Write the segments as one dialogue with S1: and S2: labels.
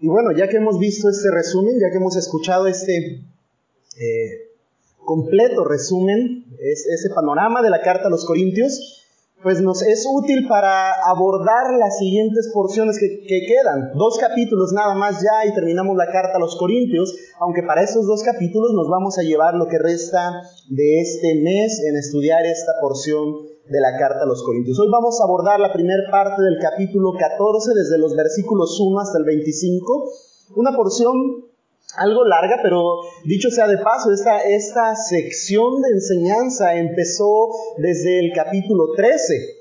S1: Y bueno, ya que hemos visto este resumen, ya que hemos escuchado este eh, completo resumen, es, ese panorama de la carta a los Corintios, pues nos es útil para abordar las siguientes porciones que, que, quedan. Dos capítulos nada más ya y terminamos la carta a los Corintios, aunque para esos dos capítulos nos vamos a llevar lo que resta de este mes en estudiar esta porción de la carta a los Corintios. Hoy vamos a abordar la primera parte del capítulo 14, desde los versículos 1 hasta el 25, una porción algo larga, pero dicho sea de paso, esta, esta sección de enseñanza empezó desde el capítulo 13.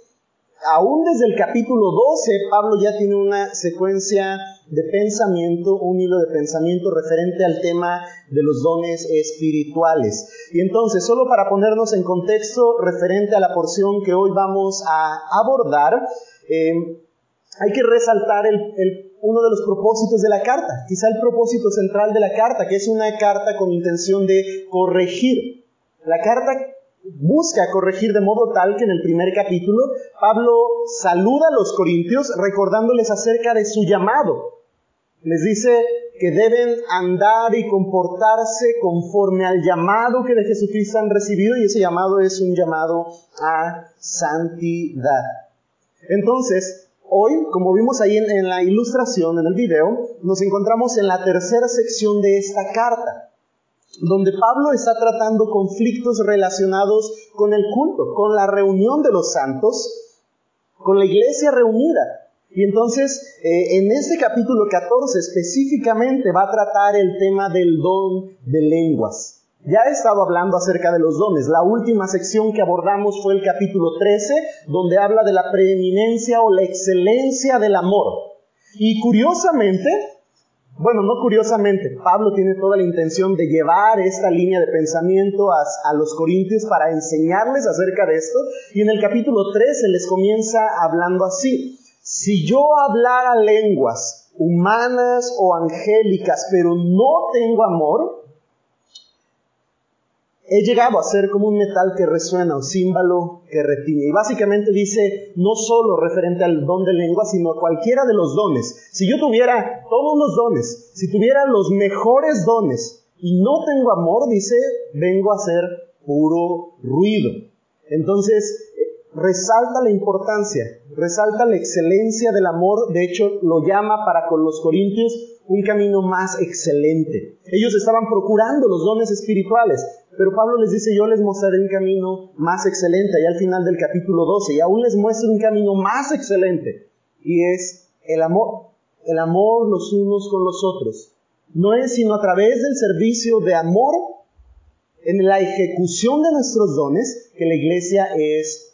S1: Aún desde el capítulo 12, Pablo ya tiene una secuencia de pensamiento, un hilo de pensamiento referente al tema de los dones espirituales. Y entonces, solo para ponernos en contexto referente a la porción que hoy vamos a abordar, eh, hay que resaltar uno de los propósitos de la carta, quizá el propósito central de la carta, que es una carta con intención de corregir. La carta busca corregir de modo tal que en el primer capítulo Pablo saluda a los corintios recordándoles acerca de su llamado. Les dice que deben andar y comportarse conforme al llamado que de Jesucristo han recibido y ese llamado es un llamado a santidad. Entonces, Hoy, como vimos ahí en, la ilustración, en el video, nos encontramos en la tercera sección de esta carta, donde Pablo está tratando conflictos relacionados con el culto, con la reunión de los santos, con la iglesia reunida. Y entonces, eh, en este capítulo 14 específicamente va a tratar el tema del don de lenguas. Ya he estado hablando acerca de los dones. La última sección que abordamos fue el capítulo 13, donde habla de la preeminencia o la excelencia del amor. Y curiosamente, bueno, no curiosamente, Pablo tiene toda la intención de llevar esta línea de pensamiento a, los corintios para enseñarles acerca de esto. Y en el capítulo 13 les comienza hablando así. Si yo hablara lenguas humanas o angélicas, pero no tengo amor, he llegado a ser como un metal que resuena, un címbalo que retiñe. Y básicamente dice, no solo referente al don de lengua, sino a cualquiera de los dones. Si yo tuviera todos los dones, si tuviera los mejores dones y no tengo amor, dice, vengo a ser puro ruido. Entonces, eh, resalta la importancia, resalta la excelencia del amor. De hecho, lo llama para con los corintios un camino más excelente. Ellos estaban procurando los dones espirituales, pero Pablo les dice, yo les mostraré un camino más excelente, allá al final del capítulo 12, y aún les muestro un camino más excelente, y es el amor, el amor los unos con los otros. No es sino a través del servicio de amor en la ejecución de nuestros dones que la iglesia es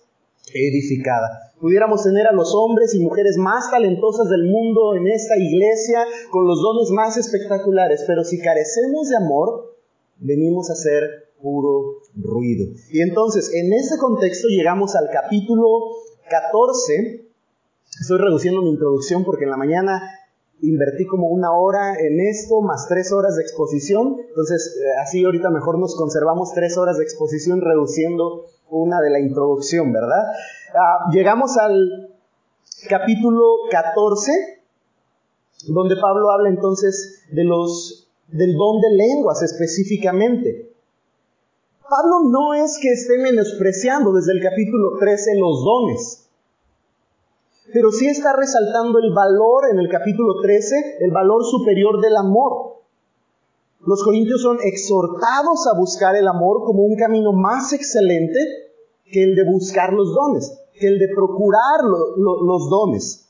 S1: edificada. Pudiéramos tener a los hombres y mujeres más talentosas del mundo en esta iglesia con los dones más espectaculares, pero si carecemos de amor, venimos a ser puro ruido. Y entonces, en ese contexto llegamos al capítulo 14. Estoy reduciendo mi introducción porque en la mañana invertí como una hora en esto, más tres horas de exposición. Entonces, eh, así ahorita mejor nos conservamos tres horas de exposición reduciendo una de la introducción, ¿verdad? Ah, llegamos al capítulo 14, donde Pablo habla entonces de los, del don de lenguas específicamente. Pablo no es que esté menospreciando desde el capítulo 13 los dones, pero sí está resaltando el valor en el capítulo 13, el valor superior del amor. Los corintios son exhortados a buscar el amor como un camino más excelente que el de buscar los dones, que el de procurar los dones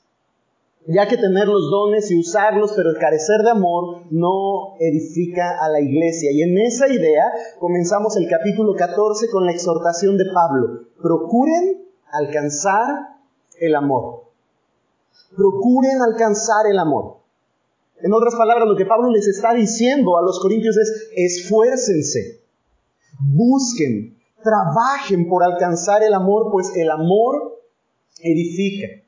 S1: ya que tener los dones y usarlos, pero el carecer de amor no edifica a la iglesia. Y en esa idea comenzamos el capítulo 14 con la exhortación de Pablo. Procuren alcanzar el amor. Procuren alcanzar el amor. En otras palabras, lo que Pablo les está diciendo a los corintios es, esfuércense, busquen, trabajen por alcanzar el amor, pues el amor edifica.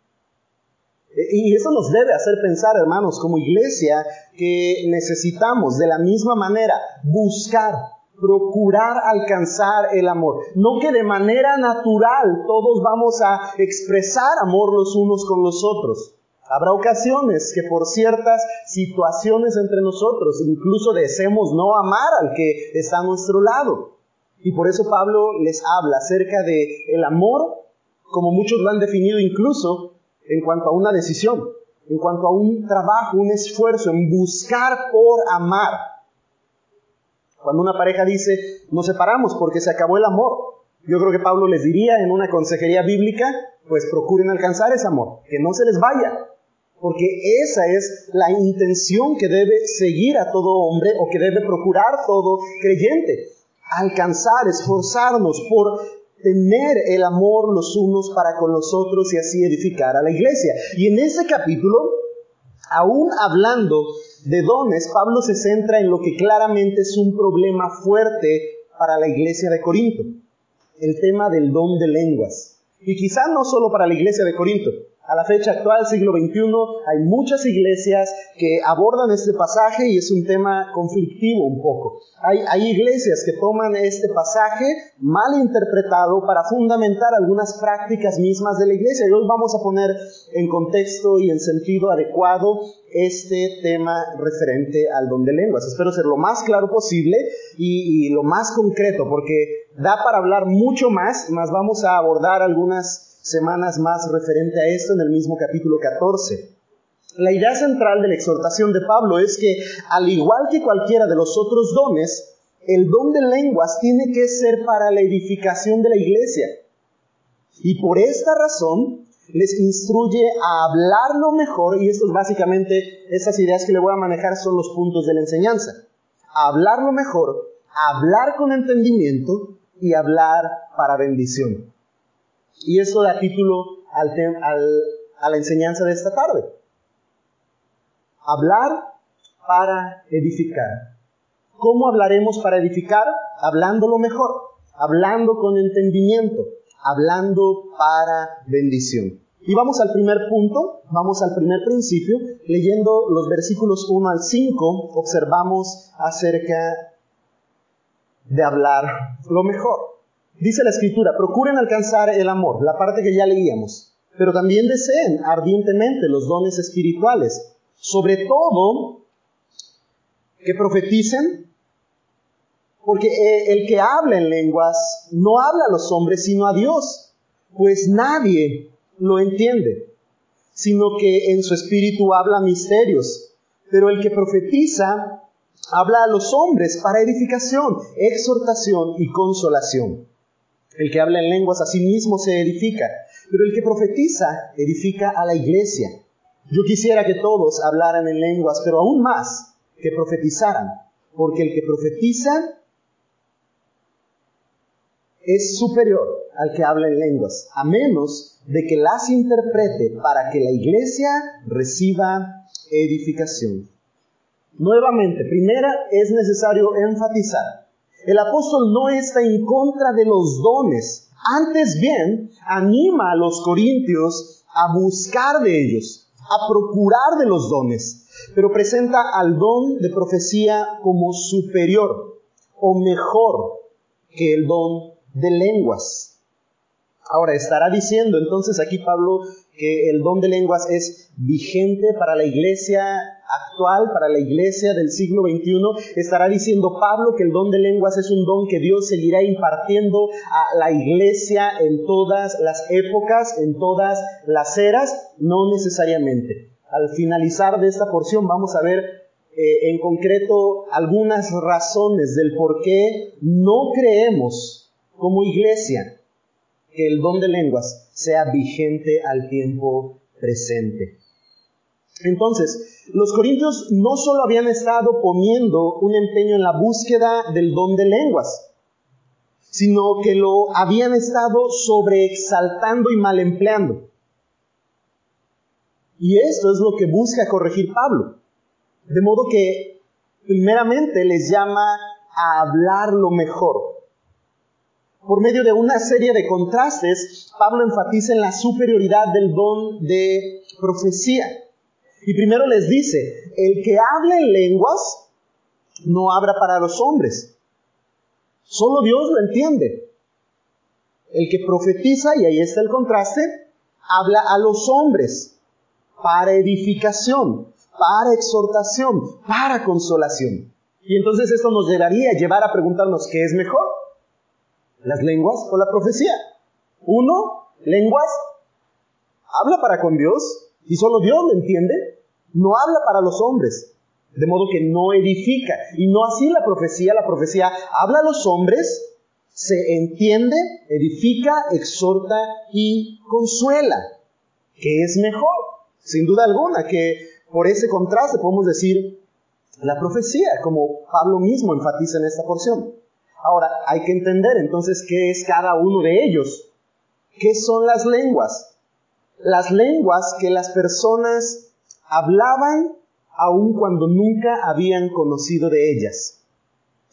S1: Y eso nos debe hacer pensar, hermanos, como iglesia, que necesitamos de la misma manera buscar, procurar alcanzar el amor. No que de manera natural todos vamos a expresar amor los unos con los otros. Habrá ocasiones que por ciertas situaciones entre nosotros incluso deseemos no amar al que está a nuestro lado. Y por eso Pablo les habla acerca de el amor, como muchos lo han definido incluso en cuanto a una decisión, en cuanto a un trabajo, un esfuerzo en buscar por amar. Cuando una pareja dice, nos separamos porque se acabó el amor, yo creo que Pablo les diría en una consejería bíblica, pues procuren alcanzar ese amor, que no se les vaya, porque esa es la intención que debe seguir a todo hombre o que debe procurar todo creyente. Alcanzar, esforzarnos por tener el amor los unos para con los otros y así edificar a la iglesia. Y en ese capítulo, aún hablando de dones, Pablo se centra en lo que claramente es un problema fuerte para la iglesia de Corinto, el tema del don de lenguas. Y quizá no solo para la iglesia de Corinto, a la fecha actual, siglo XXI, hay muchas iglesias que abordan este pasaje y es un tema conflictivo un poco. Hay, hay iglesias que toman este pasaje mal interpretado para fundamentar algunas prácticas mismas de la iglesia. Y hoy vamos a poner en contexto y en sentido adecuado este tema referente al don de lenguas. Espero ser lo más claro posible y, y lo más concreto porque da para hablar mucho más, más vamos a abordar algunas semanas más referente a esto en el mismo capítulo 14. La idea central de la exhortación de Pablo es que, al igual que cualquiera de los otros dones, el don de lenguas tiene que ser para la edificación de la iglesia. Y por esta razón les instruye a hablarlo mejor, y estos básicamente, esas ideas que le voy a manejar son los puntos de la enseñanza. Hablarlo mejor, hablar con entendimiento y hablar para bendición. Y eso da título al a la enseñanza de esta tarde. Hablar para edificar. ¿Cómo hablaremos para edificar? Hablándolo mejor, hablando con entendimiento, hablando para bendición. Y vamos al primer punto, vamos al primer principio, leyendo los versículos 1 al 5, observamos acerca de hablar lo mejor. Dice la escritura, procuren alcanzar el amor, la parte que ya leíamos, pero también deseen ardientemente los dones espirituales, sobre todo que profeticen, porque eh, el que habla en lenguas no habla a los hombres, sino a Dios, pues nadie lo entiende, sino que en su espíritu habla misterios, pero el que profetiza habla a los hombres para edificación, exhortación y consolación. El que habla en lenguas a sí mismo se edifica, pero el que profetiza edifica a la iglesia. Yo quisiera que todos hablaran en lenguas, pero aún más que profetizaran, porque el que profetiza es superior al que habla en lenguas, a menos de que las interprete para que la iglesia reciba edificación. Nuevamente, primera es necesario enfatizar el apóstol no está en contra de los dones, antes bien anima a los corintios a buscar de ellos, a procurar de los dones, pero presenta al don de profecía como superior o mejor que el don de lenguas. Ahora, estará diciendo entonces aquí Pablo que el don de lenguas es vigente para la iglesia actual, para la iglesia del siglo XXI, estará diciendo Pablo que el don de lenguas es un don que Dios seguirá impartiendo a la iglesia en todas las épocas, en todas las eras, no necesariamente. Al finalizar de esta porción vamos a ver eh, en concreto algunas razones del por qué no creemos como iglesia que el don de lenguas sea vigente al tiempo presente. Entonces, los corintios no solo habían estado poniendo un empeño en la búsqueda del don de lenguas, sino que lo habían estado sobreexaltando y mal empleando. Y esto es lo que busca corregir Pablo. De modo que, primeramente, les llama a hablar lo mejor. Por medio de una serie de contrastes, Pablo enfatiza en la superioridad del don de profecía. Y primero les dice, el que habla en lenguas no habla para los hombres. Solo Dios lo entiende. El que profetiza, y ahí está el contraste, habla a los hombres para edificación, para exhortación, para consolación. Y entonces esto nos llevaría a llevar a preguntarnos, ¿qué es mejor? ¿Las lenguas o la profecía? Uno, lenguas, habla para con Dios y solo Dios lo entiende. No habla para los hombres, de modo que no edifica. Y no así la profecía, la profecía habla a los hombres, se entiende, edifica, exhorta y consuela. ¿Qué es mejor? Sin duda alguna, que por ese contraste podemos decir la profecía, como Pablo mismo enfatiza en esta porción. Ahora, hay que entender entonces qué es cada uno de ellos. ¿Qué son las lenguas? Las lenguas que las personas hablaban aun cuando nunca habían conocido de ellas.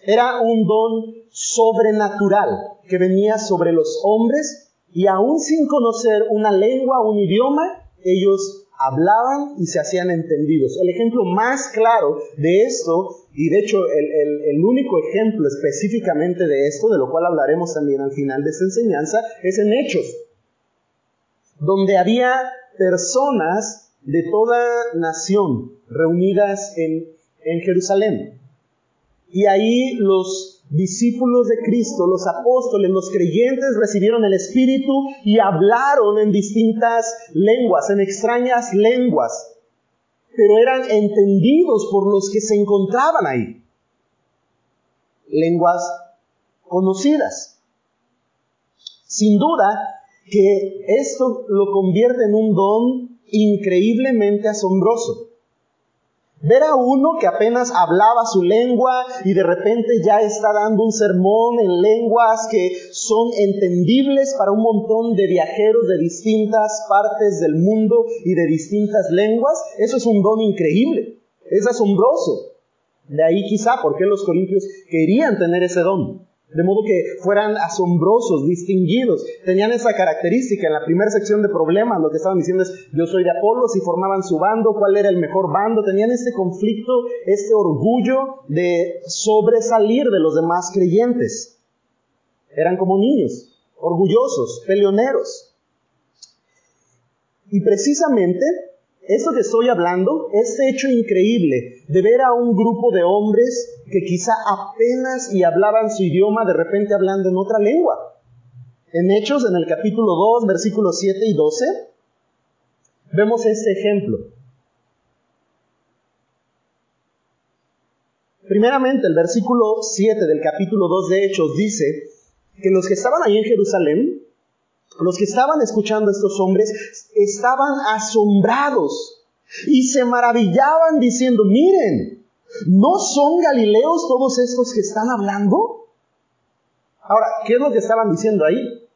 S1: Era un don sobrenatural que venía sobre los hombres y aun sin conocer una lengua un idioma, ellos hablaban y se hacían entendidos. El ejemplo más claro de esto, y de hecho el, único ejemplo específicamente de esto, de lo cual hablaremos también al final de esta enseñanza, es en Hechos, donde había personas de toda nación reunidas en, en Jerusalén. Y ahí los discípulos de Cristo, los apóstoles, los creyentes recibieron el Espíritu y hablaron en distintas lenguas, en extrañas lenguas, pero eran entendidos por los que se encontraban ahí. Lenguas conocidas. Sin duda que esto lo convierte en un don increíblemente asombroso. Ver a uno que apenas hablaba su lengua y de repente ya está dando un sermón en lenguas que son entendibles para un montón de viajeros de distintas partes del mundo y de distintas lenguas, eso es un don increíble, es asombroso. De ahí quizá por qué los corintios querían tener ese don de modo que fueran asombrosos, distinguidos. Tenían esa característica. En la primera sección de problemas lo que estaban diciendo es, yo soy de Apolos y formaban su bando, cuál era el mejor bando. Tenían este conflicto, este orgullo de sobresalir de los demás creyentes. Eran como niños, orgullosos, peleoneros. Y precisamente esto que estoy hablando, este hecho increíble de ver a un grupo de hombres que quizá apenas y hablaban su idioma, de repente hablando en otra lengua. En Hechos, en el capítulo 2, versículos 7 y 12, vemos este ejemplo. Primeramente, el versículo 7 del capítulo 2 de Hechos dice que los que estaban ahí en Jerusalén los que estaban escuchando a estos hombres estaban asombrados y se maravillaban diciendo, miren, ¿no son galileos todos estos que están hablando? Ahora, ¿qué es lo que estaban diciendo ahí?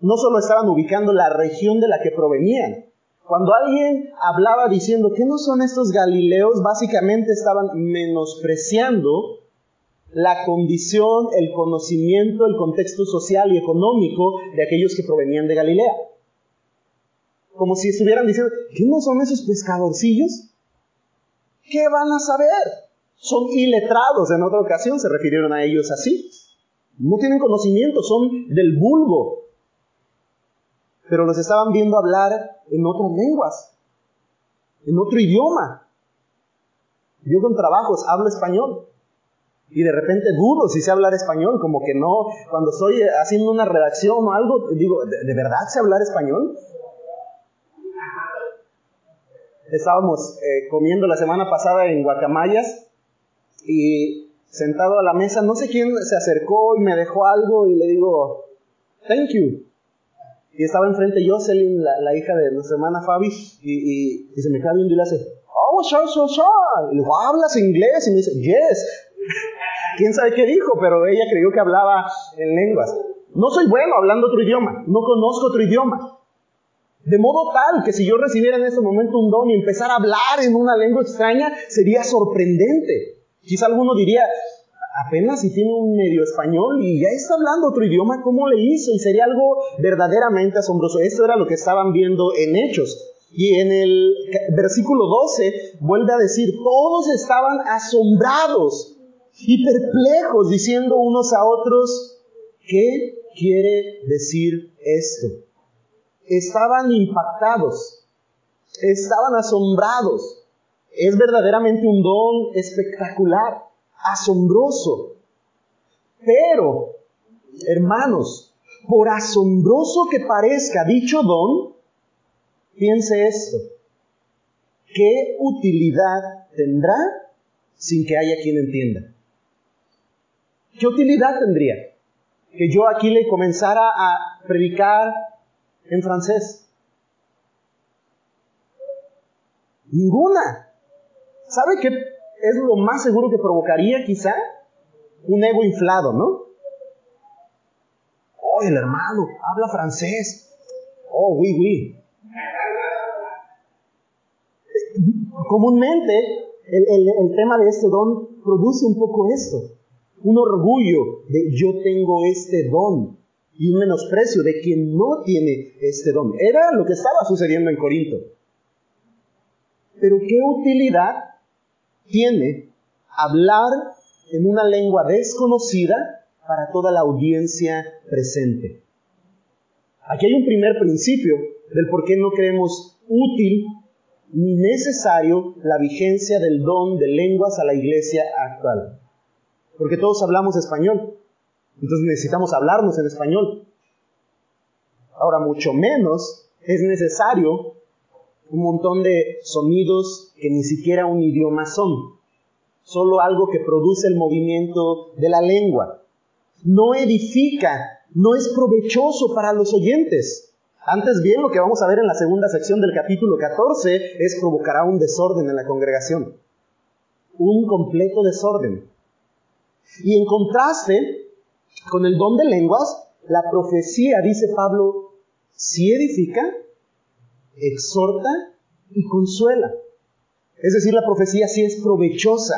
S1: No solo estaban ubicando la región de la que provenían. Cuando alguien hablaba diciendo, ¿qué no son estos galileos? Básicamente estaban menospreciando la condición, el conocimiento, el contexto social y económico de aquellos que provenían de Galilea. Como si estuvieran diciendo, ¿qué no son esos pescadorcillos? ¿Qué van a saber? Son iletrados, en otra ocasión se refirieron a ellos así. No tienen conocimiento, son del vulgo. Pero los estaban viendo hablar en otras lenguas, en otro idioma. Yo con trabajos hablo español, y de repente dudo si sé hablar español, como que no, cuando estoy haciendo una redacción o algo, digo, ¿de, verdad sé hablar español? Estábamos eh, comiendo la semana pasada en Guacamayas y sentado a la mesa, no sé quién se acercó y me dejó algo y le digo, thank you. Y estaba enfrente Jocelyn, la, hija de nuestra hermana Fabi, y, se me queda viendo y le hace, oh, sure, sure, sure. Y le digo, ¿hablas inglés? Y me dice, yes quién sabe qué dijo, pero ella creyó que hablaba en lenguas. No soy bueno hablando otro idioma, no conozco otro idioma. De modo tal que si yo recibiera en ese momento un don y empezara a hablar en una lengua extraña, sería sorprendente. Quizá alguno diría, apenas si tiene un medio español y ya está hablando otro idioma, ¿cómo le hizo? Y sería algo verdaderamente asombroso. Esto era lo que estaban viendo en Hechos. Y en el versículo 12 vuelve a decir, todos estaban asombrados y perplejos diciendo unos a otros, ¿qué quiere decir esto? Estaban impactados. estaban asombrados. Es verdaderamente un don espectacular, asombroso. Pero, hermanos, por asombroso que parezca dicho don, piense esto. ¿Qué utilidad tendrá sin que haya quien entienda? ¿Qué utilidad tendría que yo aquí le comenzara a predicar en francés? Ninguna. ¿Sabe qué es lo más seguro que provocaría quizá? Un ego inflado, ¿no? Oh, el hermano habla francés. Oh, oui, oui. Comúnmente el, el tema de este don produce un poco esto un orgullo de yo tengo este don y un menosprecio de quien no tiene este don. Era lo que estaba sucediendo en Corinto. Pero ¿qué utilidad tiene hablar en una lengua desconocida para toda la audiencia presente? Aquí hay un primer principio del por qué no creemos útil ni necesario la vigencia del don de lenguas a la iglesia actual porque todos hablamos español. Entonces necesitamos hablarnos en español. Ahora, mucho menos es necesario un montón de sonidos que ni siquiera un idioma son, solo algo que produce el movimiento de la lengua. No edifica, no es provechoso para los oyentes. Antes bien, lo que vamos a ver en la segunda sección del capítulo 14 es provocará un desorden en la congregación. Un completo desorden. Y en contraste con el don de lenguas, la profecía, dice Pablo, sí edifica, exhorta y consuela. Es decir, la profecía sí es provechosa.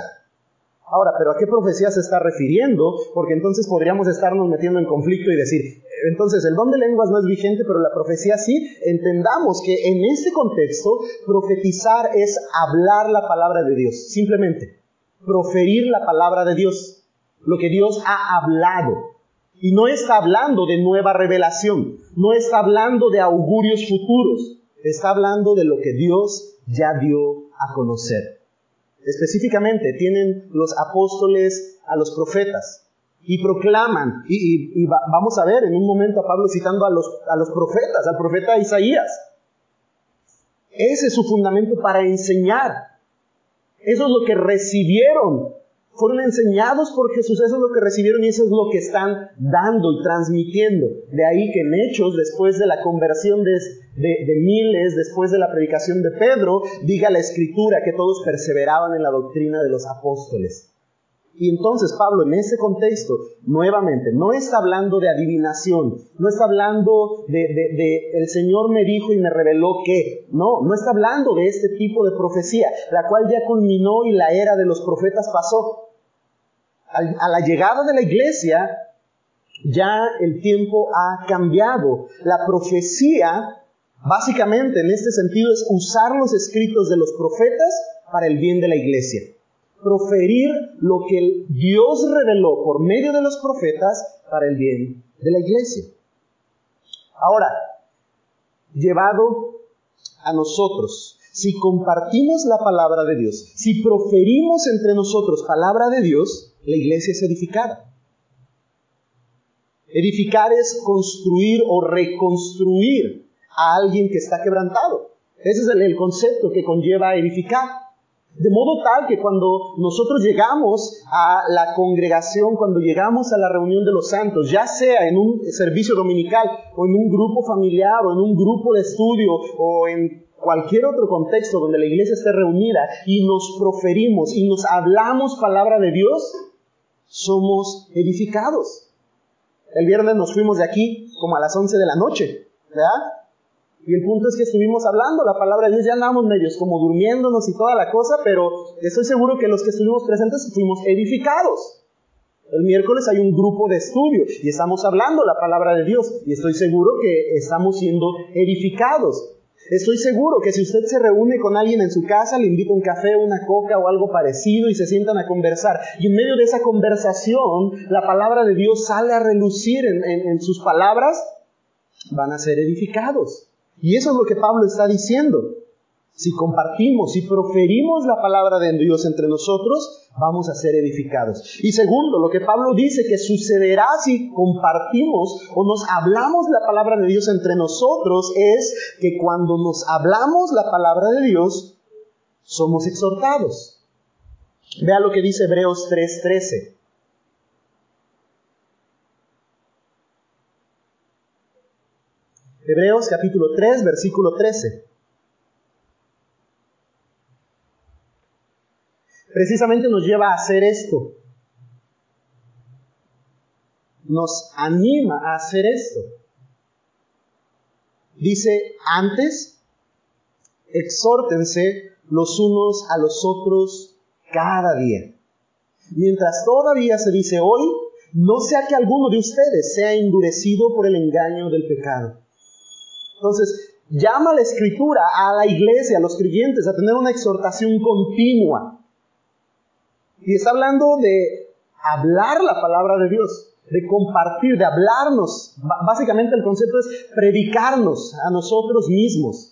S1: Ahora, ¿pero a qué profecía se está refiriendo? Porque entonces podríamos estarnos metiendo en conflicto y decir, entonces el don de lenguas no es vigente, pero la profecía sí. Entendamos que en este contexto, profetizar es hablar la palabra de Dios, simplemente, proferir la palabra de Dios lo que Dios ha hablado. Y no está hablando de nueva revelación, no está hablando de augurios futuros, está hablando de lo que Dios ya dio a conocer. Específicamente tienen los apóstoles a los profetas y proclaman, y, vamos a ver en un momento a Pablo citando a los, a los profetas, al profeta Isaías. Ese es su fundamento para enseñar. Eso es lo que recibieron fueron enseñados por Jesús, eso es lo que recibieron y eso es lo que están dando y transmitiendo. De ahí que en Hechos, después de la conversión de, de, miles, después de la predicación de Pedro, diga la escritura que todos perseveraban en la doctrina de los apóstoles. Y entonces Pablo en ese contexto, nuevamente, no está hablando de adivinación, no está hablando de, el Señor me dijo y me reveló que, no, no está hablando de este tipo de profecía, la cual ya culminó y la era de los profetas pasó a la llegada de la iglesia, ya el tiempo ha cambiado. La profecía, básicamente en este sentido, es usar los escritos de los profetas para el bien de la iglesia. Proferir lo que Dios reveló por medio de los profetas para el bien de la iglesia. Ahora, llevado a nosotros, si compartimos la palabra de Dios, si proferimos entre nosotros palabra de Dios, la iglesia es edificada. Edificar es construir o reconstruir a alguien que está quebrantado. Ese es el, concepto que conlleva edificar. De modo tal que cuando nosotros llegamos a la congregación, cuando llegamos a la reunión de los santos, ya sea en un servicio dominical o en un grupo familiar o en un grupo de estudio o en cualquier otro contexto donde la iglesia esté reunida y nos proferimos y nos hablamos palabra de Dios, somos edificados. El viernes nos fuimos de aquí como a las 11 de la noche, ¿verdad? Y el punto es que estuvimos hablando la palabra de Dios, ya andábamos medios como durmiéndonos y toda la cosa, pero estoy seguro que los que estuvimos presentes fuimos edificados. El miércoles hay un grupo de estudio y estamos hablando la palabra de Dios y estoy seguro que estamos siendo edificados. Estoy seguro que si usted se reúne con alguien en su casa, le invita un café, una coca o algo parecido y se sientan a conversar. Y en medio de esa conversación, la palabra de Dios sale a relucir en, sus palabras, van a ser edificados. Y eso es lo que Pablo está diciendo. si compartimos, si proferimos la palabra de Dios entre nosotros, vamos a ser edificados. Y segundo, lo que Pablo dice que sucederá si compartimos o nos hablamos la palabra de Dios entre nosotros es que cuando nos hablamos la palabra de Dios, somos exhortados. Vea lo que dice Hebreos 3:13. Hebreos capítulo 3, versículo 13. precisamente nos lleva a hacer esto. Nos anima a hacer esto. Dice, antes, exhórtense los unos a los otros cada día. Mientras todavía se dice hoy, no sea que alguno de ustedes sea endurecido por el engaño del pecado. Entonces, llama la escritura a la iglesia, a los creyentes, a tener una exhortación continua. Y está hablando de hablar la palabra de Dios, de compartir, de hablarnos. básicamente el concepto es predicarnos a nosotros mismos.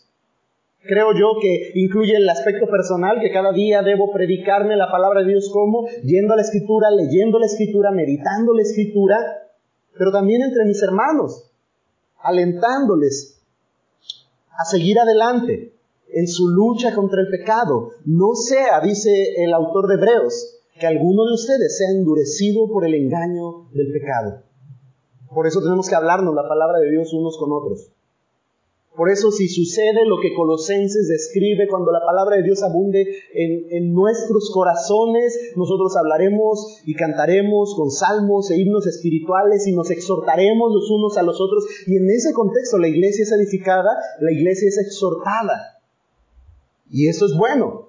S1: Creo yo que incluye el aspecto personal, que cada día debo predicarme la palabra de Dios como yendo a la escritura, leyendo la escritura, meditando la escritura, pero también entre mis hermanos, alentándoles a seguir adelante en su lucha contra el pecado. No sea, dice el autor de Hebreos, que alguno de ustedes sea endurecido por el engaño del pecado. Por eso tenemos que hablarnos la palabra de Dios unos con otros. Por eso si sucede lo que Colosenses describe cuando la palabra de Dios abunde en, nuestros corazones, nosotros hablaremos y cantaremos con salmos e himnos espirituales y nos exhortaremos los unos a los otros. Y en ese contexto la iglesia es edificada, la iglesia es exhortada. Y eso es bueno.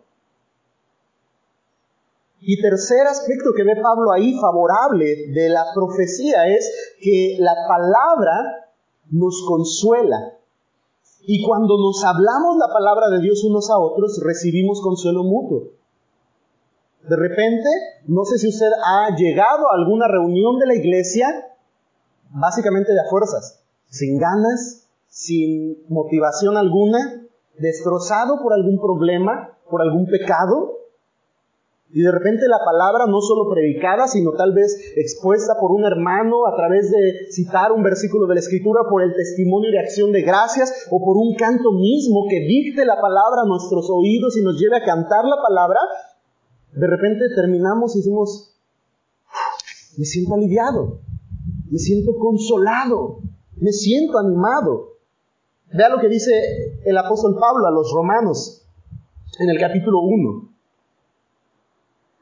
S1: Y tercer aspecto que ve Pablo ahí favorable de la profecía es que la palabra nos consuela. Y cuando nos hablamos la palabra de Dios unos a otros, recibimos consuelo mutuo. De repente, no sé si usted ha llegado a alguna reunión de la iglesia, básicamente de a fuerzas, sin ganas, sin motivación alguna, destrozado por algún problema, por algún pecado, y de repente la palabra no solo predicada, sino tal vez expuesta por un hermano a través de citar un versículo de la escritura, por el testimonio de acción de gracias o por un canto mismo que dicte la palabra a nuestros oídos y nos lleve a cantar la palabra, de repente terminamos y decimos, me siento aliviado, me siento consolado, me siento animado. Vea lo que dice el apóstol Pablo a los romanos en el capítulo 1.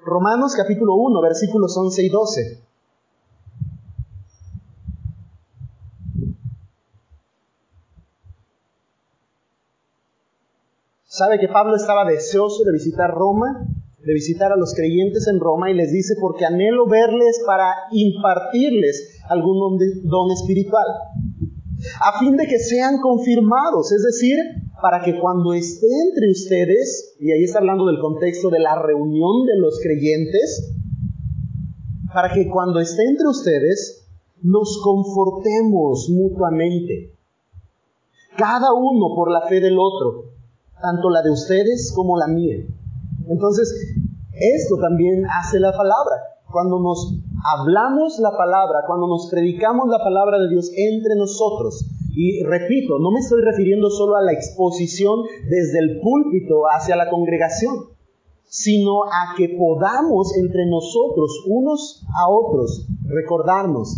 S1: Romanos capítulo 1, versículos 11 y 12. Sabe que Pablo estaba deseoso de visitar Roma, de visitar a los creyentes en Roma y les dice, porque anhelo verles para impartirles algún don espiritual, a fin de que sean confirmados, es decir, para que cuando esté entre ustedes, y ahí está hablando del contexto de la reunión de los creyentes, para que cuando esté entre ustedes nos confortemos mutuamente, cada uno por la fe del otro, tanto la de ustedes como la mía. Entonces, esto también hace la palabra. Cuando nos hablamos la palabra, cuando nos predicamos la palabra de Dios entre nosotros, y repito, no me estoy refiriendo solo a la exposición desde el púlpito hacia la congregación, sino a que podamos entre nosotros, unos a otros, recordarnos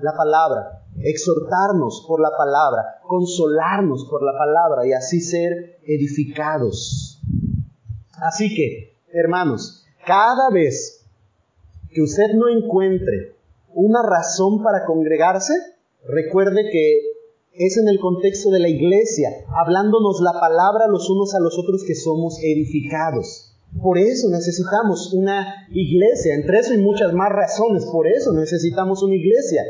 S1: la palabra, exhortarnos por la palabra, consolarnos por la palabra y así ser edificados. Así que, hermanos, cada vez que usted no encuentre una razón para congregarse, recuerde que es en el contexto de la iglesia, hablándonos la palabra los unos a los otros que somos edificados. Por eso necesitamos una iglesia, entre eso y muchas más razones, por eso necesitamos una iglesia.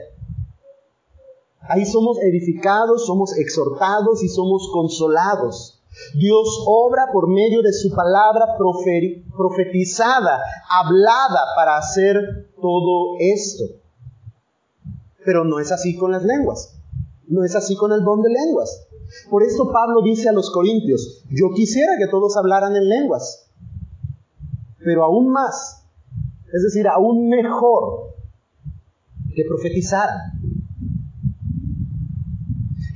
S1: Ahí somos edificados, somos exhortados y somos consolados. Dios obra por medio de su palabra profetizada, hablada para hacer todo esto. Pero no es así con las lenguas. No es así con el don de lenguas. Por esto Pablo dice a los corintios, yo quisiera que todos hablaran en lenguas, pero aún más, es decir, aún mejor, que profetizaran.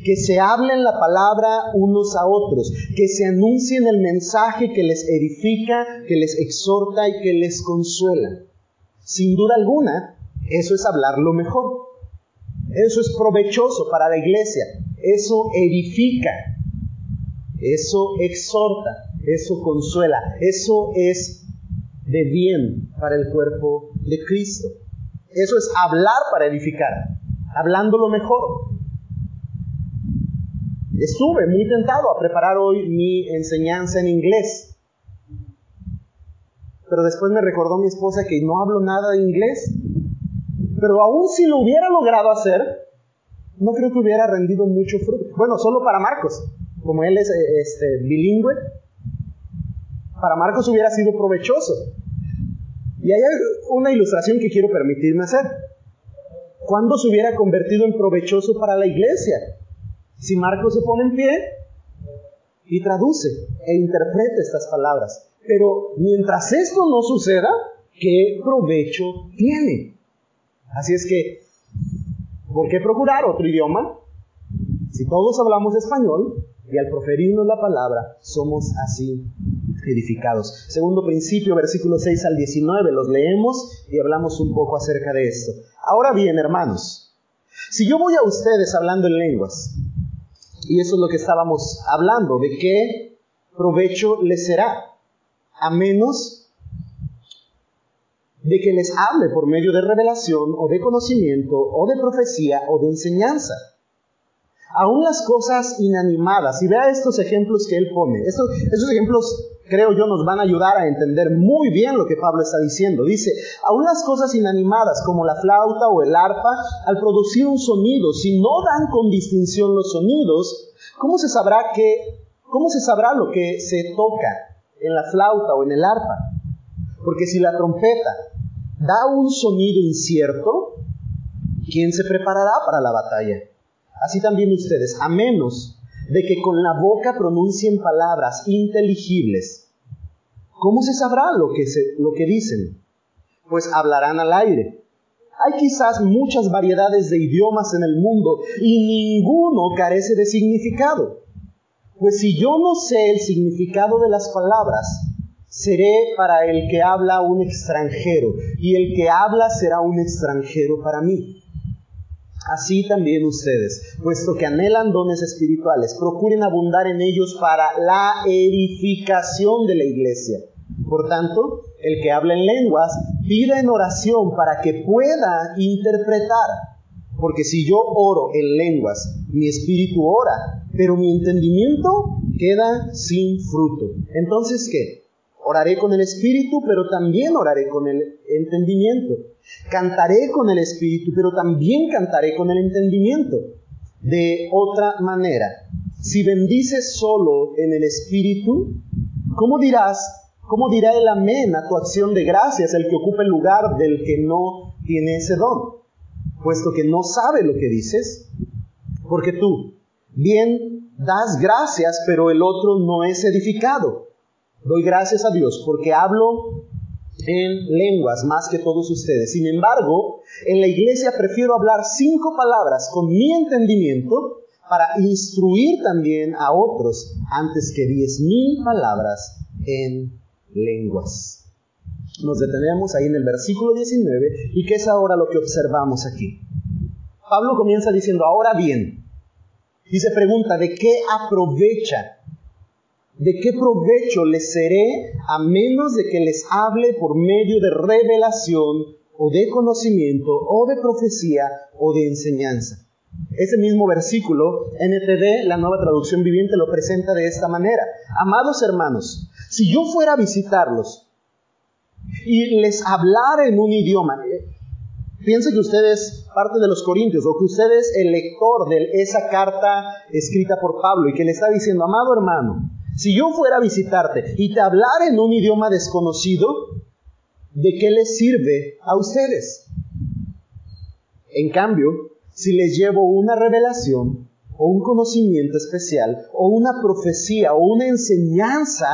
S1: Que se hablen la palabra unos a otros, que se anuncien el mensaje que les edifica, que les exhorta y que les consuela. Sin duda alguna, eso es hablar lo mejor. Eso es provechoso para la iglesia. Eso edifica. Eso exhorta. Eso consuela. Eso es de bien para el cuerpo de Cristo. Eso es hablar para edificar. Hablando lo mejor. Estuve muy tentado a preparar hoy mi enseñanza en inglés. Pero después me recordó mi esposa que no hablo nada de inglés. Pero aún si lo hubiera logrado hacer, no creo que hubiera rendido mucho fruto. Bueno, solo para Marcos, como él es este, bilingüe, para Marcos hubiera sido provechoso. Y hay una ilustración que quiero permitirme hacer. ¿Cuándo se hubiera convertido en provechoso para la iglesia? Si Marcos se pone en pie y traduce e interpreta estas palabras. Pero mientras esto no suceda, ¿qué provecho tiene? Así es que, ¿por qué procurar otro idioma? Si todos hablamos español y al proferirnos la palabra somos así edificados. Segundo principio, versículos 6 al 19, los leemos y hablamos un poco acerca de esto. Ahora bien, hermanos, si yo voy a ustedes hablando en lenguas, y eso es lo que estábamos hablando, de qué provecho les será, a menos de que les hable por medio de revelación o de conocimiento o de profecía o de enseñanza. Aún las cosas inanimadas, y vea estos ejemplos que él pone, estos, ejemplos creo yo nos van a ayudar a entender muy bien lo que Pablo está diciendo. Dice, aún las cosas inanimadas como la flauta o el arpa, al producir un sonido, si no dan con distinción los sonidos, ¿cómo se sabrá que, cómo se sabrá lo que se toca en la flauta o en el arpa? Porque si la trompeta da un sonido incierto, ¿quién se preparará para la batalla? Así también ustedes, a menos de que con la boca pronuncien palabras inteligibles, ¿cómo se sabrá lo que, lo que dicen? Pues hablarán al aire. Hay quizás muchas variedades de idiomas en el mundo y ninguno carece de significado. Pues si yo no sé el significado de las palabras, seré para el que habla un extranjero y el que habla será un extranjero para mí. Así también ustedes, puesto que anhelan dones espirituales, procuren abundar en ellos para la edificación de la iglesia. Por tanto, el que habla en lenguas, pida en oración para que pueda interpretar. Porque si yo oro en lenguas, mi espíritu ora, pero mi entendimiento queda sin fruto. Entonces, ¿qué? Oraré con el espíritu, pero también oraré con el entendimiento. Cantaré con el espíritu, pero también cantaré con el entendimiento. De otra manera, si bendices solo en el espíritu, ¿cómo dirás, cómo dirá el amén a tu acción de gracias, el que ocupa el lugar del que no tiene ese don? Puesto que no sabe lo que dices, porque tú bien das gracias, pero el otro no es edificado. Doy gracias a Dios porque hablo en lenguas más que todos ustedes. Sin embargo, en la iglesia prefiero hablar cinco palabras con mi entendimiento para instruir también a otros antes que diez mil palabras en lenguas. Nos detenemos ahí en el versículo 19 y que es ahora lo que observamos aquí. Pablo comienza diciendo, ahora bien, y se pregunta, ¿de qué aprovecha ¿De qué provecho les seré a menos de que les hable por medio de revelación o de conocimiento o de profecía o de enseñanza? Ese mismo versículo, NTD, la nueva traducción viviente, lo presenta de esta manera. Amados hermanos, si yo fuera a visitarlos y les hablara en un idioma, piense que ustedes parte de los Corintios o que usted es el lector de esa carta escrita por Pablo y que le está diciendo, amado hermano, si yo fuera a visitarte y te hablara en un idioma desconocido, ¿de qué les sirve a ustedes? En cambio, si les llevo una revelación o un conocimiento especial o una profecía o una enseñanza,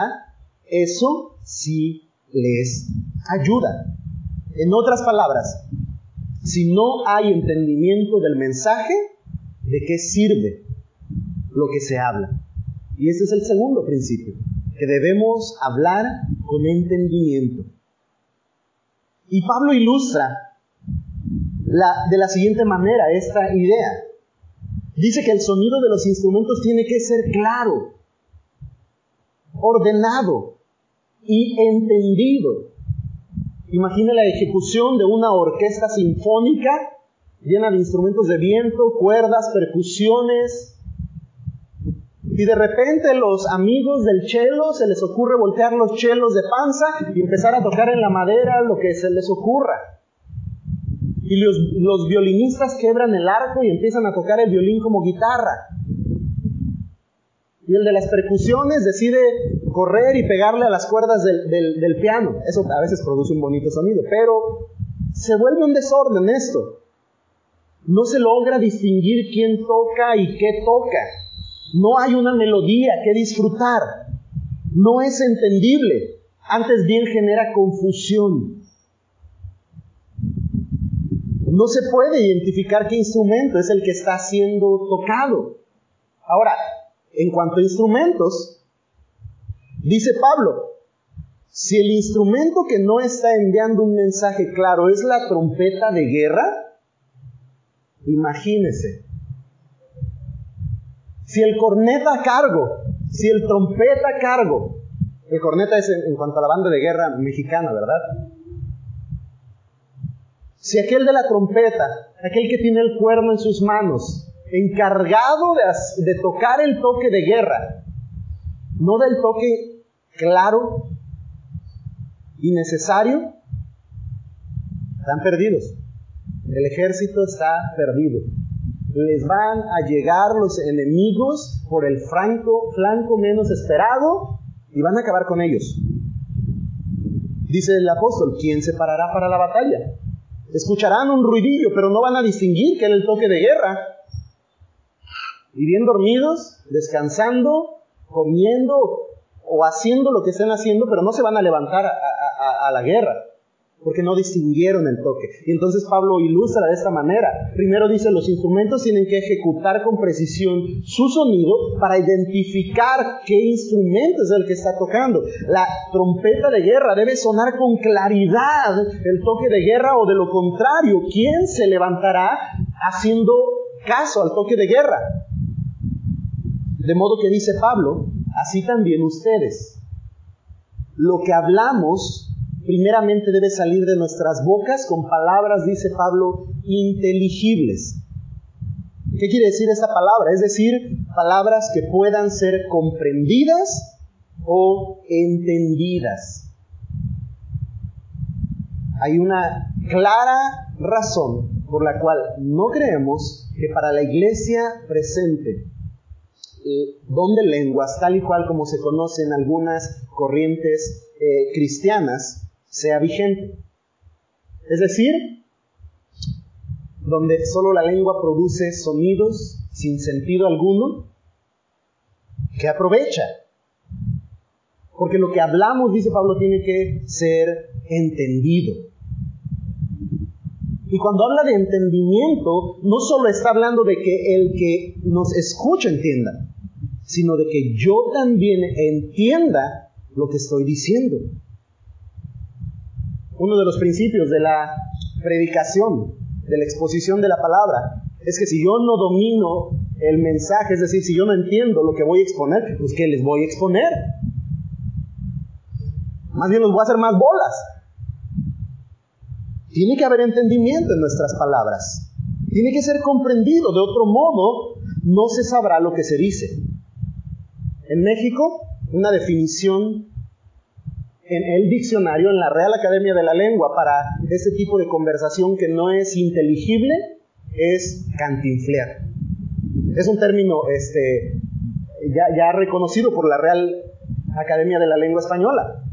S1: eso sí les ayuda. En otras palabras, si no hay entendimiento del mensaje, ¿de qué sirve lo que se habla? Y ese es el segundo principio, que debemos hablar con entendimiento. Y Pablo ilustra de la siguiente manera esta idea. Dice que el sonido de los instrumentos tiene que ser claro, ordenado y entendido. Imagina la ejecución de una orquesta sinfónica llena de instrumentos de viento, cuerdas, percusiones. Y de repente los amigos del chelo se les ocurre voltear los chelos de panza y empezar a tocar en la madera lo que se les ocurra. Y los, violinistas quebran el arco y empiezan a tocar el violín como guitarra. Y el de las percusiones decide correr y pegarle a las cuerdas del, piano. Eso a veces produce un bonito sonido, pero se vuelve un desorden esto. No se logra distinguir quién toca y qué toca. No hay una melodía que disfrutar. No es entendible. Antes bien genera confusión. No se puede identificar qué instrumento es el que está siendo tocado. Ahora, en cuanto a instrumentos, Dice Pablo, si el instrumento que no está enviando un mensaje claro es la trompeta de guerra, imagínese. Si el corneta a cargo, si el trompeta a cargo, el corneta es en, cuanto a la banda de guerra mexicana, ¿verdad? Si aquel de la trompeta, aquel que tiene el cuerno en sus manos, encargado de, de tocar el toque de guerra, no del toque claro y necesario, están perdidos. El ejército está perdido. Les van a llegar los enemigos por el flanco, flanco menos esperado y van a acabar con ellos. Dice el apóstol, ¿quién se parará para la batalla? Escucharán un ruidillo, pero no van a distinguir que era el toque de guerra. Y bien dormidos, descansando, comiendo, o haciendo lo que estén haciendo, pero no se van a levantar a, la guerra, porque no distinguieron el toque. Y entonces Pablo ilustra de esta manera. Primero dice, los instrumentos tienen que ejecutar con precisión su sonido para identificar qué instrumento es el que está tocando. La trompeta de guerra debe sonar con claridad el toque de guerra o de lo contrario, ¿quién se levantará haciendo caso al toque de guerra? De modo que dice Pablo, así también ustedes. Lo que hablamos primeramente debe salir de nuestras bocas con palabras, dice Pablo, inteligibles. ¿Qué quiere decir esta palabra? Es decir, palabras que puedan ser comprendidas o entendidas. Hay una clara razón por la cual no creemos que para la iglesia presente don de lenguas, tal y cual como se conoce en algunas corrientes eh, cristianas, sea vigente. Es decir, donde solo la lengua produce sonidos sin sentido alguno, que aprovecha. Porque lo que hablamos, dice Pablo, tiene que ser entendido. Y cuando habla de entendimiento, no solo está hablando de que el que nos escucha entienda, sino de que yo también entienda lo que estoy diciendo. Uno de los principios de la predicación, de la exposición de la palabra, es que si yo no domino el mensaje, es decir, si yo no entiendo lo que voy a exponer, pues ¿qué les voy a exponer? Más bien los voy a hacer más bolas. Tiene que haber entendimiento en nuestras palabras. Tiene que ser comprendido. De otro modo, no se sabrá lo que se dice. En México, una definición en el diccionario, en la Real Academia de la Lengua, para ese tipo de conversación que no es inteligible, es cantinflear. Es un término este, ya, ya reconocido por la Real Academia de la Lengua Española.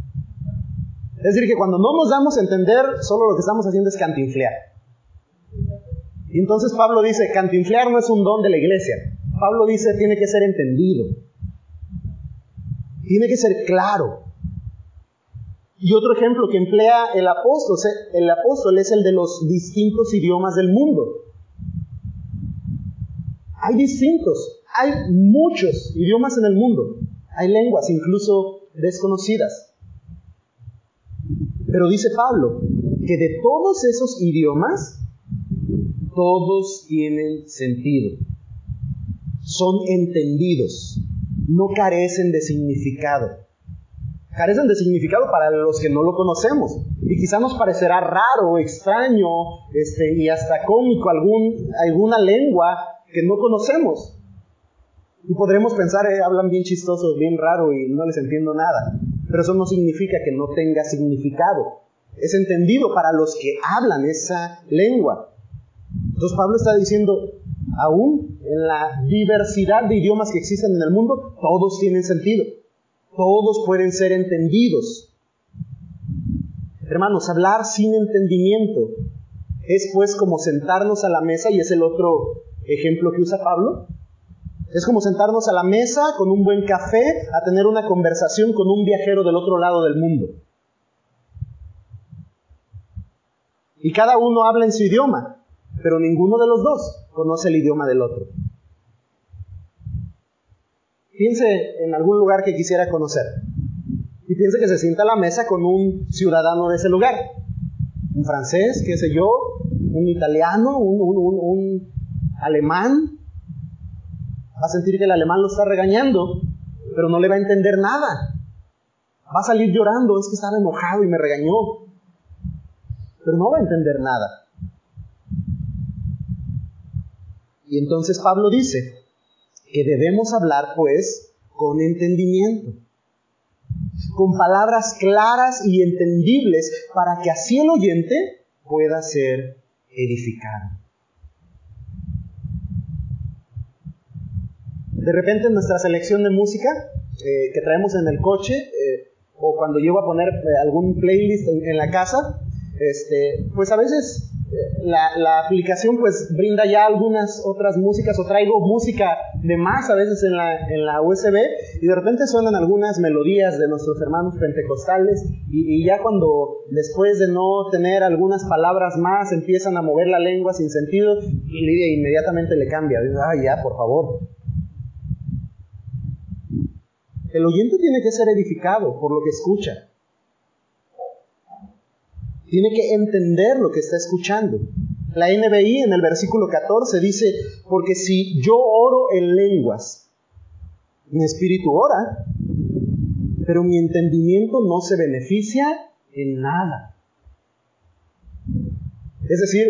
S1: Es decir, que cuando no nos damos a entender, solo lo que estamos haciendo es cantinflear. Y entonces Pablo dice, cantinflear no es un don de la iglesia. Pablo dice tiene que ser entendido. Tiene que ser claro. Y otro ejemplo que emplea el apóstol, es el de los distintos idiomas del mundo. Hay distintos, hay muchos idiomas en el mundo, hay lenguas incluso desconocidas. Pero dice Pablo que de todos esos idiomas, todos tienen sentido, son entendidos, no carecen de significado. Carecen de significado para los que no lo conocemos. Y quizá nos parecerá raro, extraño este, y hasta cómico algún, alguna lengua que no conocemos. Y podremos pensar, eh, hablan bien chistosos, bien raro y no les entiendo nada. Pero eso no significa que no tenga significado. Es entendido para los que hablan esa lengua. Entonces Pablo está diciendo, aún en la diversidad de idiomas que existen en el mundo, todos tienen sentido. Todos pueden ser entendidos. Hermanos, hablar sin entendimiento es pues como sentarnos a la mesa y es el otro ejemplo que usa Pablo. Es como sentarnos a la mesa con un buen café a tener una conversación con un viajero del otro lado del mundo. Y cada uno habla en su idioma, pero ninguno de los dos conoce el idioma del otro. Piense en algún lugar que quisiera conocer y piense que se sienta a la mesa con un ciudadano de ese lugar. Un francés, qué sé yo, un italiano, un, alemán, va a sentir que el alemán lo está regañando, pero no le va a entender nada. Va a salir llorando, es que estaba enojado y me regañó, pero no va a entender nada. Y entonces Pablo dice que debemos hablar pues con entendimiento, con palabras claras y entendibles para que así el oyente pueda ser edificado. De repente en nuestra selección de música eh, que traemos en el coche, eh, o cuando llego a poner eh, algún playlist en, la casa, este, pues a veces la, aplicación pues brinda ya algunas otras músicas o traigo música de más a veces en la, en la USB y de repente suenan algunas melodías de nuestros hermanos pentecostales y, y, ya cuando después de no tener algunas palabras más empiezan a mover la lengua sin sentido, Lidia inmediatamente le cambia, dice, ah ya, por favor, el oyente tiene que ser edificado por lo que escucha. Tiene que entender lo que está escuchando. La NBI en el versículo 14 dice, porque si yo oro en lenguas, mi espíritu ora, pero mi entendimiento no se beneficia en nada. Es decir,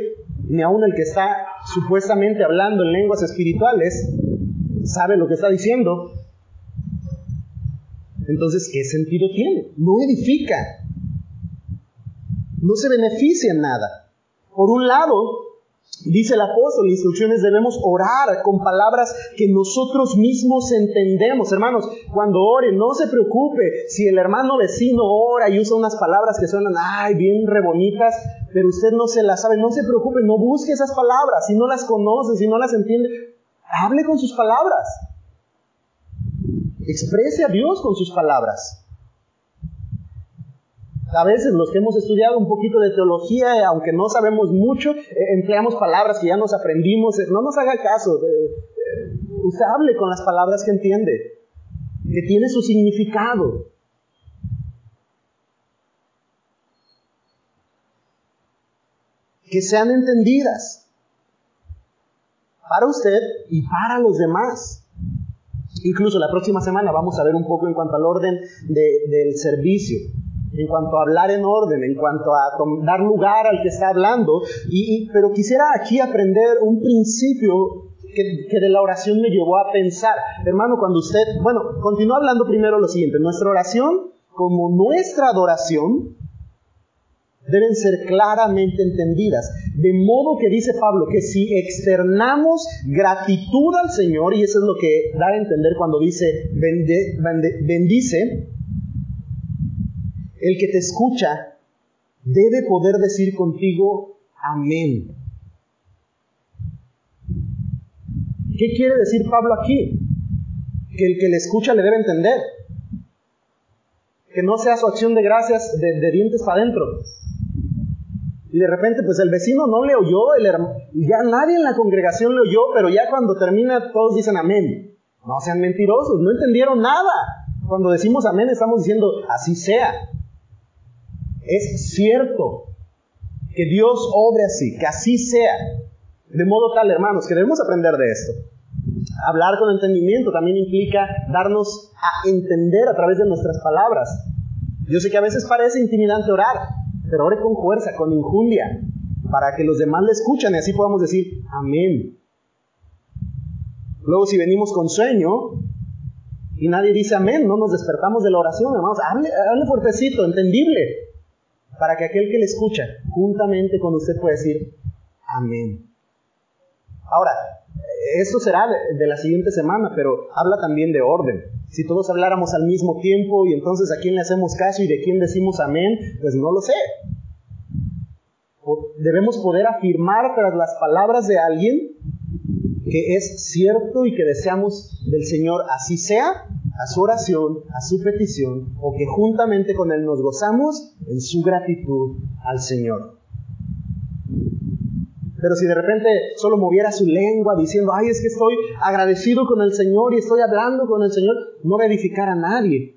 S1: ni aun el que está supuestamente hablando en lenguas espirituales sabe lo que está diciendo, entonces, ¿qué sentido tiene? No edifica. No se beneficia en nada. Por un lado, dice el apóstol, instrucciones debemos orar con palabras que nosotros mismos entendemos. Hermanos, cuando ore, no se preocupe si el hermano vecino ora y usa unas palabras que suenan, ay, bien re bonitas, pero usted no se las sabe. No se preocupe, no busque esas palabras. Si no las conoce, si no las entiende, hable con sus palabras. Exprese a Dios con sus palabras. A veces los que hemos estudiado un poquito de teología, eh, aunque no sabemos mucho, eh, empleamos palabras que ya nos aprendimos. Eh, no nos haga caso. usted hable con las palabras que entiende, que tiene su significado. Que sean entendidas para usted y para los demás. Incluso la próxima semana vamos a ver un poco en cuanto al orden del servicio, en cuanto a hablar en orden, en cuanto a dar lugar al que está hablando. Y, pero quisiera aquí aprender un principio que, de la oración me llevó a pensar. Hermano, cuando usted, bueno, continúa hablando primero lo siguiente. Nuestra oración, como nuestra adoración, deben ser claramente entendidas. De modo que dice Pablo que si externamos gratitud al Señor, y eso es lo que da a entender cuando dice bendice, el que te escucha debe poder decir contigo amén. ¿Qué quiere decir Pablo aquí? Que el que le escucha le debe entender. Que no sea su acción de gracias de, dientes para adentro. Y de repente, pues el vecino no le oyó, el ya nadie en la congregación le oyó, pero ya cuando termina todos dicen amén. No sean mentirosos, no entendieron nada. Cuando decimos amén estamos diciendo así sea. Es cierto que Dios obre así, que así sea. De modo tal, hermanos, que debemos aprender de esto. Hablar con entendimiento también implica darnos a entender a través de nuestras palabras. Yo sé que a veces parece intimidante orar, pero ore con fuerza, con injundia, para que los demás le escuchen y así podamos decir amén. Luego si venimos con sueño y nadie dice amén, no nos despertamos de la oración, hermanos, hable, hable fuertecito, entendible, para que aquel que le escucha juntamente con usted pueda decir amén. Ahora, esto será de, la siguiente semana, pero habla también de orden. Si todos habláramos al mismo tiempo y entonces a quién le hacemos caso y de quién decimos amén, pues no lo sé. Debemos poder afirmar tras las palabras de alguien que es cierto y que deseamos del Señor así sea, a su oración, a su petición, o que juntamente con Él nos gozamos en su gratitud al Señor. Pero si de repente solo moviera su lengua diciendo, ay, es que estoy agradecido con el Señor y estoy hablando con el Señor, no va a edificar a nadie.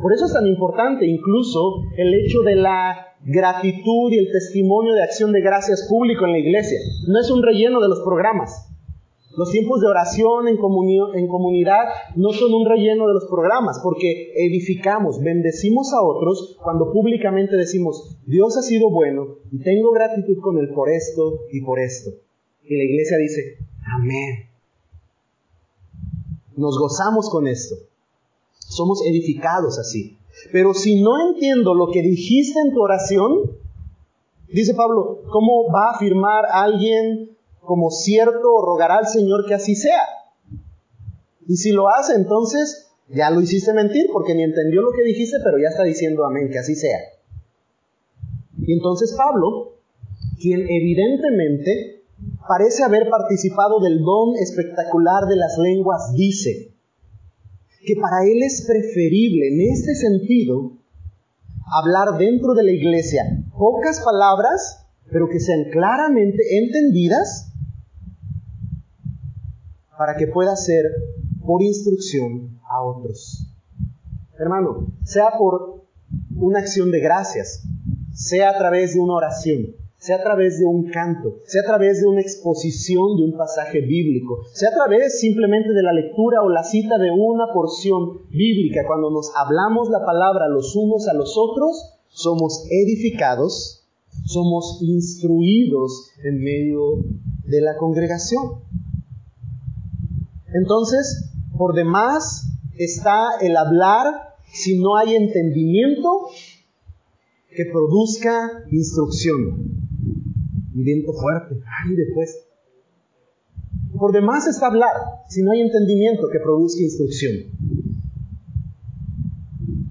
S1: Por eso es tan importante incluso el hecho de la gratitud y el testimonio de acción de gracias público en la iglesia. No es un relleno de los programas. Los tiempos de oración en, comunidad no son un relleno de los programas, porque edificamos, bendecimos a otros cuando públicamente decimos, Dios ha sido bueno y tengo gratitud con Él por esto y por esto. Y la iglesia dice, amén. Nos gozamos con esto. Somos edificados así. Pero si no entiendo lo que dijiste en tu oración, dice Pablo, ¿cómo va a afirmar alguien como cierto rogará al Señor que así sea. Y si lo hace, entonces ya lo hiciste mentir porque ni entendió lo que dijiste, pero ya está diciendo amén, que así sea. Y entonces Pablo, quien evidentemente parece haber participado del don espectacular de las lenguas, dice que para él es preferible en este sentido hablar dentro de la iglesia pocas palabras, pero que sean claramente entendidas para que pueda ser por instrucción a otros. Hermano, sea por una acción de gracias, sea a través de una oración, sea a través de un canto, sea a través de una exposición de un pasaje bíblico, sea a través simplemente de la lectura o la cita de una porción bíblica, cuando nos hablamos la palabra los unos a los otros, somos edificados, somos instruidos en medio de la congregación. Entonces, por demás está el hablar si no hay entendimiento que produzca instrucción. Un viento fuerte, ay, después. Por demás está hablar si no hay entendimiento que produzca instrucción.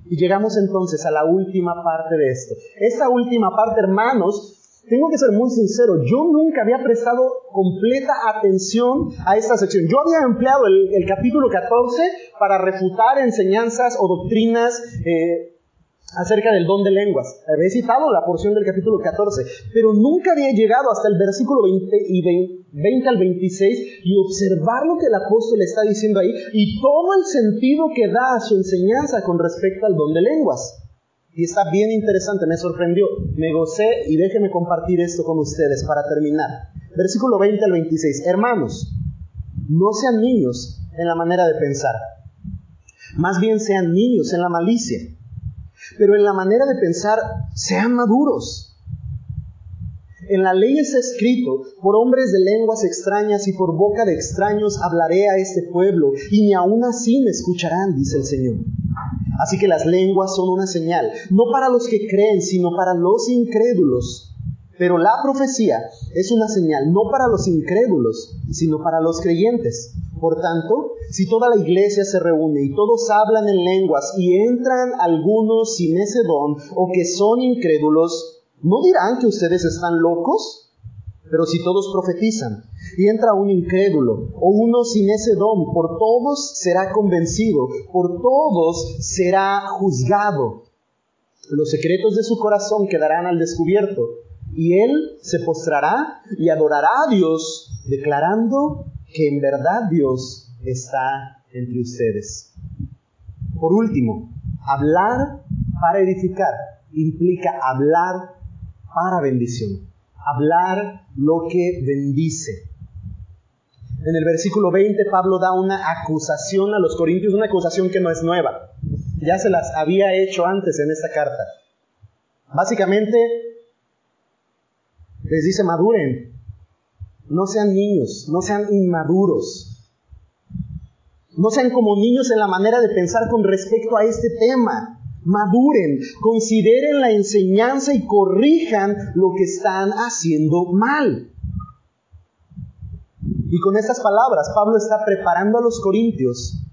S1: Y llegamos entonces a la última parte de esto. Esta última parte, hermanos, tengo que ser muy sincero, yo nunca había prestado completa atención a esta sección. Yo había empleado el, capítulo 14 para refutar enseñanzas o doctrinas eh, acerca del don de lenguas. Había citado la porción del capítulo 14, pero nunca había llegado hasta el versículo 20, y 20 al 26 y observar lo que el apóstol está diciendo ahí y todo el sentido que da a su enseñanza con respecto al don de lenguas. Y está bien interesante, me sorprendió, me gocé y déjenme compartir esto con ustedes para terminar. Versículo 20 al 26. Hermanos, no sean niños en la manera de pensar, más bien sean niños en la malicia, pero en la manera de pensar sean maduros. En la ley está escrito, por hombres de lenguas extrañas y por boca de extraños hablaré a este pueblo, y ni aun así me escucharán, dice el Señor. Así que las lenguas son una señal, no para los que creen, sino para los incrédulos. Pero la profecía es una señal no para los incrédulos, sino para los creyentes. Por tanto, si toda la iglesia se reúne y todos hablan en lenguas y entran algunos sin ese don o que son incrédulos, ¿no dirán que ustedes están locos? Pero si todos profetizan y entra un incrédulo o uno sin ese don, por todos será convencido, por todos será juzgado. Los secretos de su corazón quedarán al descubierto y él se postrará y adorará a Dios, declarando que en verdad Dios está entre ustedes. Por último, hablar para edificar implica hablar para bendición, hablar lo que bendice. En el versículo 20 Pablo da una acusación a los corintios, una acusación que no es nueva. Ya se las había hecho antes en esta carta. Básicamente les dice maduren, no sean niños, no sean inmaduros, no sean como niños en la manera de pensar con respecto a este tema maduren, consideren la enseñanza y corrijan lo que están haciendo mal. Y con estas palabras, Pablo está preparando a los corintios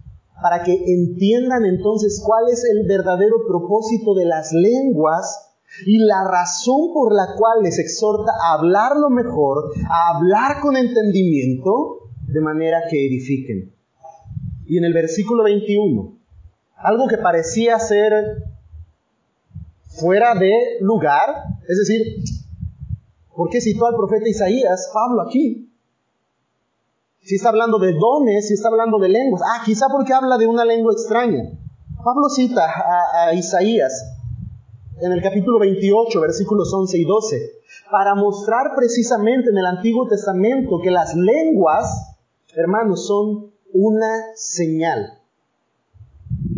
S1: para que entiendan entonces cuál es el verdadero propósito de las lenguas y la razón por la cual les exhorta a hablarlo mejor, a hablar con entendimiento, de manera que edifiquen. Y en el versículo 21, algo que parecía ser fuera de lugar, es decir, ¿por qué citó al profeta Isaías Pablo aquí? Si está hablando de dones, si está hablando de lenguas, ah, quizá porque habla de una lengua extraña. Pablo cita a, Isaías en el capítulo 28, versículos 11 y 12, para mostrar precisamente en el Antiguo Testamento que las lenguas, hermanos, son una señal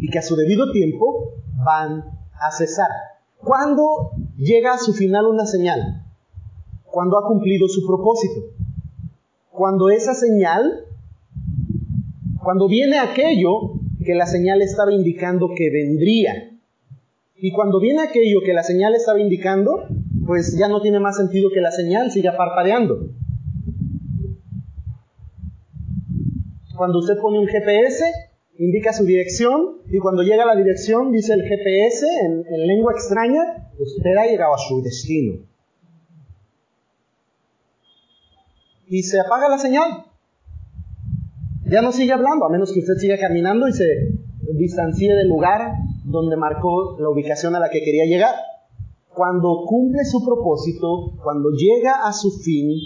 S1: y que a su debido tiempo van a cesar. ¿Cuándo llega a su final una señal? Cuando ha cumplido su propósito. Cuando esa señal, cuando viene aquello que la señal estaba indicando que vendría. Y cuando viene aquello que la señal estaba indicando, pues ya no tiene más sentido que la señal siga parpadeando. Cuando usted pone un GPS, indica su dirección y cuando llega a la dirección, dice el GPS en, lengua extraña, usted ha llegado a su destino. Y se apaga la señal. Ya no sigue hablando, a menos que usted siga caminando y se distancie del lugar donde marcó la ubicación a la que quería llegar. Cuando cumple su propósito, cuando llega a su fin,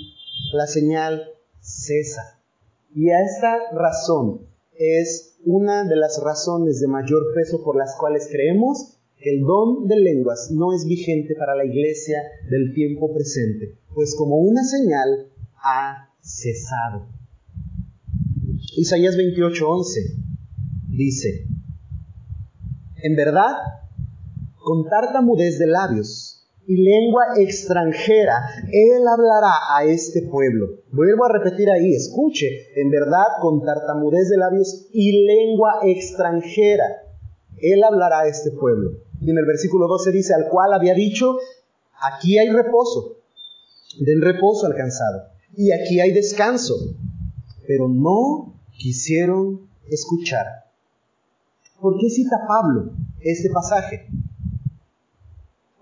S1: la señal cesa. Y a esta razón es una de las razones de mayor peso por las cuales creemos que el don de lenguas no es vigente para la iglesia del tiempo presente, pues como una señal ha cesado. Isaías 28:11 dice, en verdad, con tartamudez de labios y lengua extranjera, Él hablará a este pueblo. Vuelvo a repetir ahí, escuche, en verdad con tartamudez de labios y lengua extranjera, Él hablará a este pueblo. Y en el versículo 12 dice, al cual había dicho, aquí hay reposo, den reposo alcanzado, y aquí hay descanso, pero no quisieron escuchar. ¿Por qué cita Pablo este pasaje?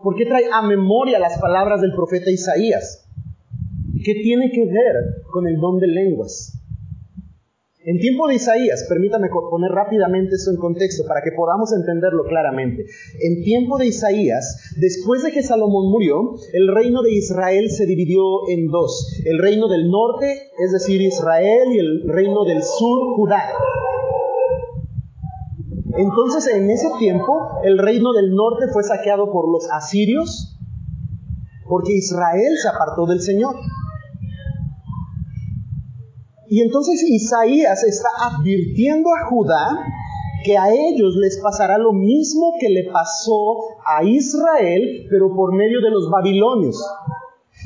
S1: ¿Por qué trae a memoria las palabras del profeta Isaías? ¿Qué tiene que ver con el don de lenguas? En tiempo de Isaías, permítame poner rápidamente esto en contexto para que podamos entenderlo claramente. En tiempo de Isaías, después de que Salomón murió, el reino de Israel se dividió en dos. El reino del norte, es decir, Israel, y el reino del sur, Judá. Entonces en ese tiempo el reino del norte fue saqueado por los asirios porque Israel se apartó del Señor. Y entonces Isaías está advirtiendo a Judá que a ellos les pasará lo mismo que le pasó a Israel, pero por medio de los babilonios.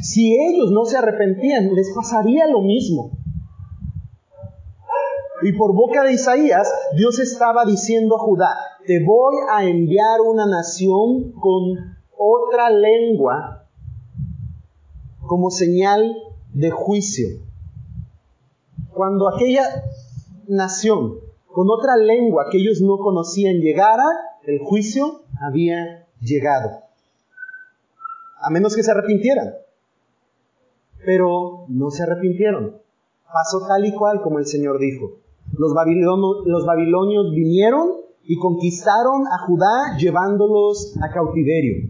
S1: Si ellos no se arrepentían, les pasaría lo mismo. Y por boca de Isaías, Dios estaba diciendo a Judá, te voy a enviar una nación con otra lengua como señal de juicio. Cuando aquella nación con otra lengua que ellos no conocían llegara, el juicio había llegado. A menos que se arrepintieran. Pero no se arrepintieron. Pasó tal y cual como el Señor dijo. Los, los babilonios vinieron y conquistaron a Judá llevándolos a cautiverio.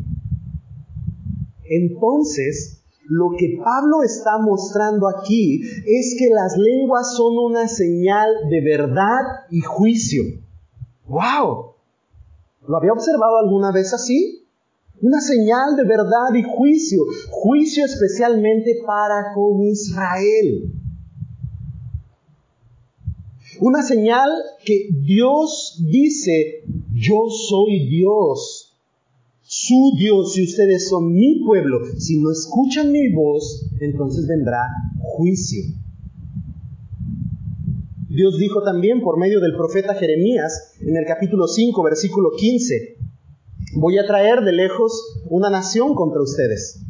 S1: Entonces, lo que Pablo está mostrando aquí es que las lenguas son una señal de verdad y juicio. ¡Wow! ¿Lo había observado alguna vez así? Una señal de verdad y juicio. Juicio especialmente para con Israel. Una señal que Dios dice, yo soy Dios su Dios y ustedes son mi pueblo. Si no escuchan mi voz, entonces vendrá juicio. Dios dijo también por medio del profeta Jeremías en el capítulo 5, versículo 15, voy a traer de lejos una nación contra ustedes.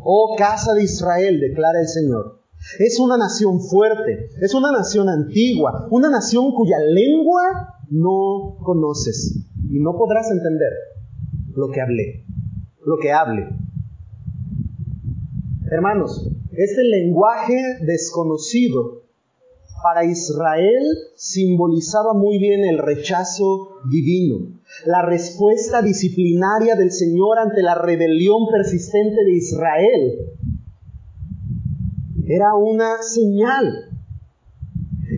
S1: Oh casa de Israel, declara el Señor. Es una nación fuerte, es una nación antigua, una nación cuya lengua no conoces y no podrás entender lo que hablé, lo que hable. Hermanos, este lenguaje desconocido para Israel simbolizaba muy bien el rechazo divino, la respuesta disciplinaria del Señor ante la rebelión persistente de Israel. Era una señal.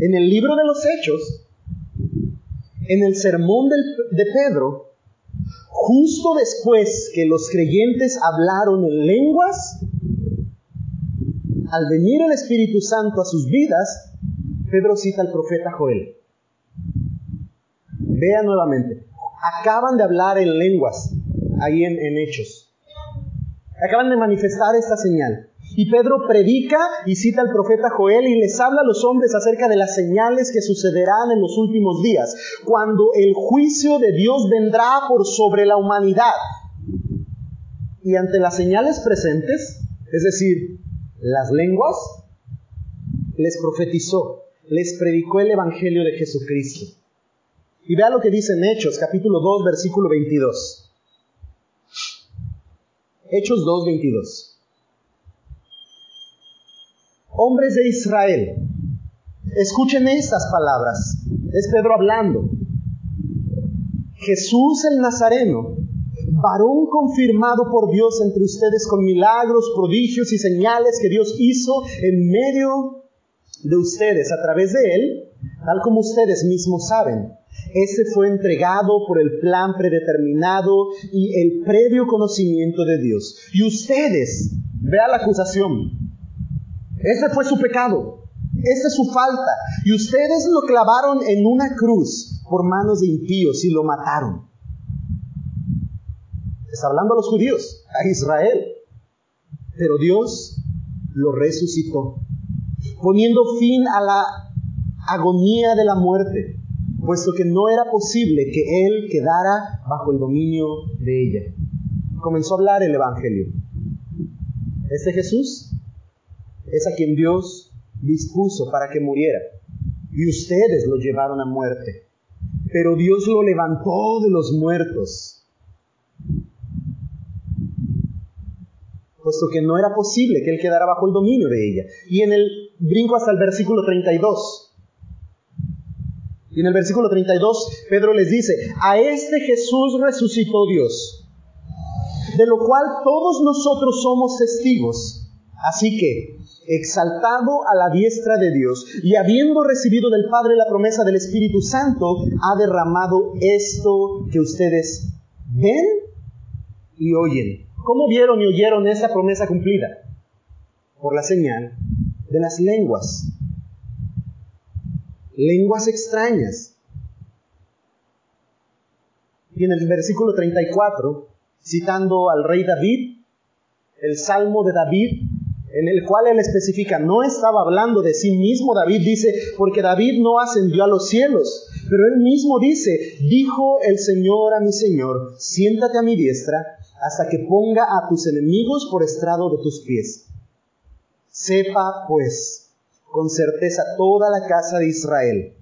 S1: En el libro de los Hechos, en el sermón de Pedro, justo después que los creyentes hablaron en lenguas, al venir el Espíritu Santo a sus vidas, Pedro cita al profeta Joel. Vea nuevamente, acaban de hablar en lenguas ahí en, en Hechos. Acaban de manifestar esta señal. Y Pedro predica y cita al profeta Joel y les habla a los hombres acerca de las señales que sucederán en los últimos días, cuando el juicio de Dios vendrá por sobre la humanidad. Y ante las señales presentes, es decir, las lenguas, les profetizó, les predicó el Evangelio de Jesucristo. Y vea lo que dice en Hechos, capítulo 2, versículo 22. Hechos 2, 22 hombres de Israel, escuchen estas palabras. Es Pedro hablando. Jesús el Nazareno, varón confirmado por Dios entre ustedes con milagros, prodigios y señales que Dios hizo en medio de ustedes a través de él, tal como ustedes mismos saben. Este fue entregado por el plan predeterminado y el previo conocimiento de Dios. Y ustedes, vea la acusación, ese fue su pecado. Esa es su falta. Y ustedes lo clavaron en una cruz por manos de impíos y lo mataron. Está hablando a los judíos, a Israel. Pero Dios lo resucitó, poniendo fin a la agonía de la muerte, puesto que no era posible que Él quedara bajo el dominio de ella. Comenzó a hablar el Evangelio. Este Jesús es a quien Dios dispuso para que muriera. Y ustedes lo llevaron a muerte. Pero Dios lo levantó de los muertos. Puesto que no era posible que Él quedara bajo el dominio de ella. Y en el brinco hasta el versículo 32. Y en el versículo 32, Pedro les dice, a este Jesús resucitó Dios, de lo cual todos nosotros somos testigos. Así que, exaltado a la diestra de Dios y habiendo recibido del Padre la promesa del Espíritu Santo, ha derramado esto que ustedes ven y oyen. ¿Cómo vieron y oyeron esa promesa cumplida? Por la señal de las lenguas. Lenguas extrañas. Y en el versículo 34, citando al rey David, el salmo de David, en el cual él especifica, no estaba hablando de sí mismo, David dice, porque David no ascendió a los cielos, pero él mismo dice, dijo el Señor a mi Señor, siéntate a mi diestra hasta que ponga a tus enemigos por estrado de tus pies. Sepa pues con certeza toda la casa de Israel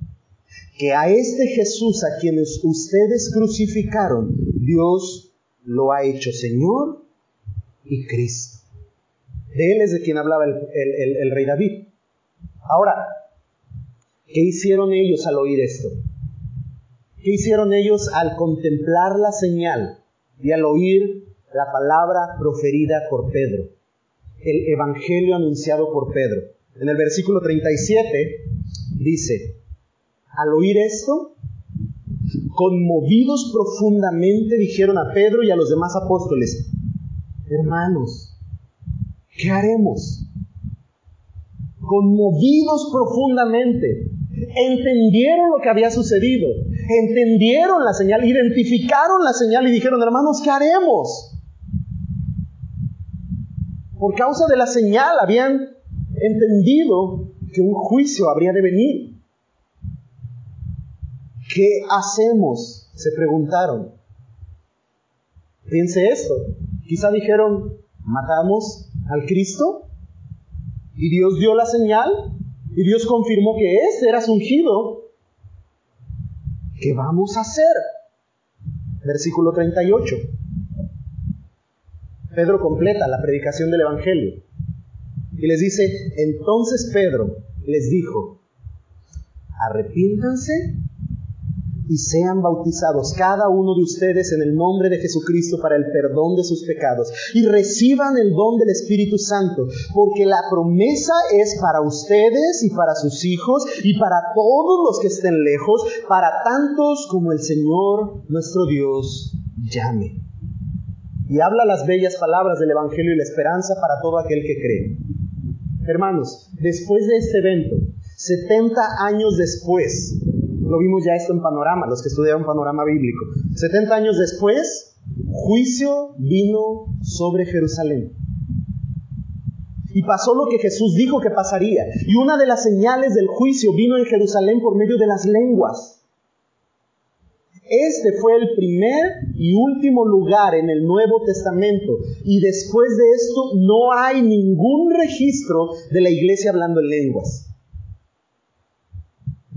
S1: que a este Jesús a quienes ustedes crucificaron, Dios lo ha hecho Señor y Cristo. De él es de quien hablaba el, rey David. Ahora, ¿qué hicieron ellos al oír esto? ¿Qué hicieron ellos al contemplar la señal y al oír la palabra proferida por Pedro? El evangelio anunciado por Pedro. En el versículo 37 dice, al oír esto, conmovidos profundamente dijeron a Pedro y a los demás apóstoles, hermanos, ¿qué haremos? Conmovidos profundamente, entendieron lo que había sucedido, entendieron la señal, identificaron la señal y dijeron, hermanos, ¿qué haremos? Por causa de la señal habían entendido que un juicio habría de venir. ¿Qué hacemos? Se preguntaron. Piense esto. Quizá dijeron, matamos al Cristo y Dios dio la señal y Dios confirmó que ese era su ungido. ¿Qué vamos a hacer? Versículo 38. Pedro completa la predicación del Evangelio y les dice, entonces Pedro les dijo, arrepiéntanse y sean bautizados cada uno de ustedes en el nombre de Jesucristo para el perdón de sus pecados y reciban el don del Espíritu Santo, porque la promesa es para ustedes y para sus hijos y para todos los que estén lejos, para tantos como el Señor nuestro Dios llame. Y habla las bellas palabras del Evangelio y la esperanza para todo aquel que cree. Hermanos, después de este evento, 70 años después, lo vimos ya esto en panorama, los que estudiaron panorama bíblico. 70 años después, juicio vino sobre Jerusalén. Y pasó lo que Jesús dijo que pasaría. Y una de las señales del juicio vino en Jerusalén por medio de las lenguas. Este fue el primer y último lugar en el Nuevo Testamento. Y después de esto no hay ningún registro de la iglesia hablando en lenguas.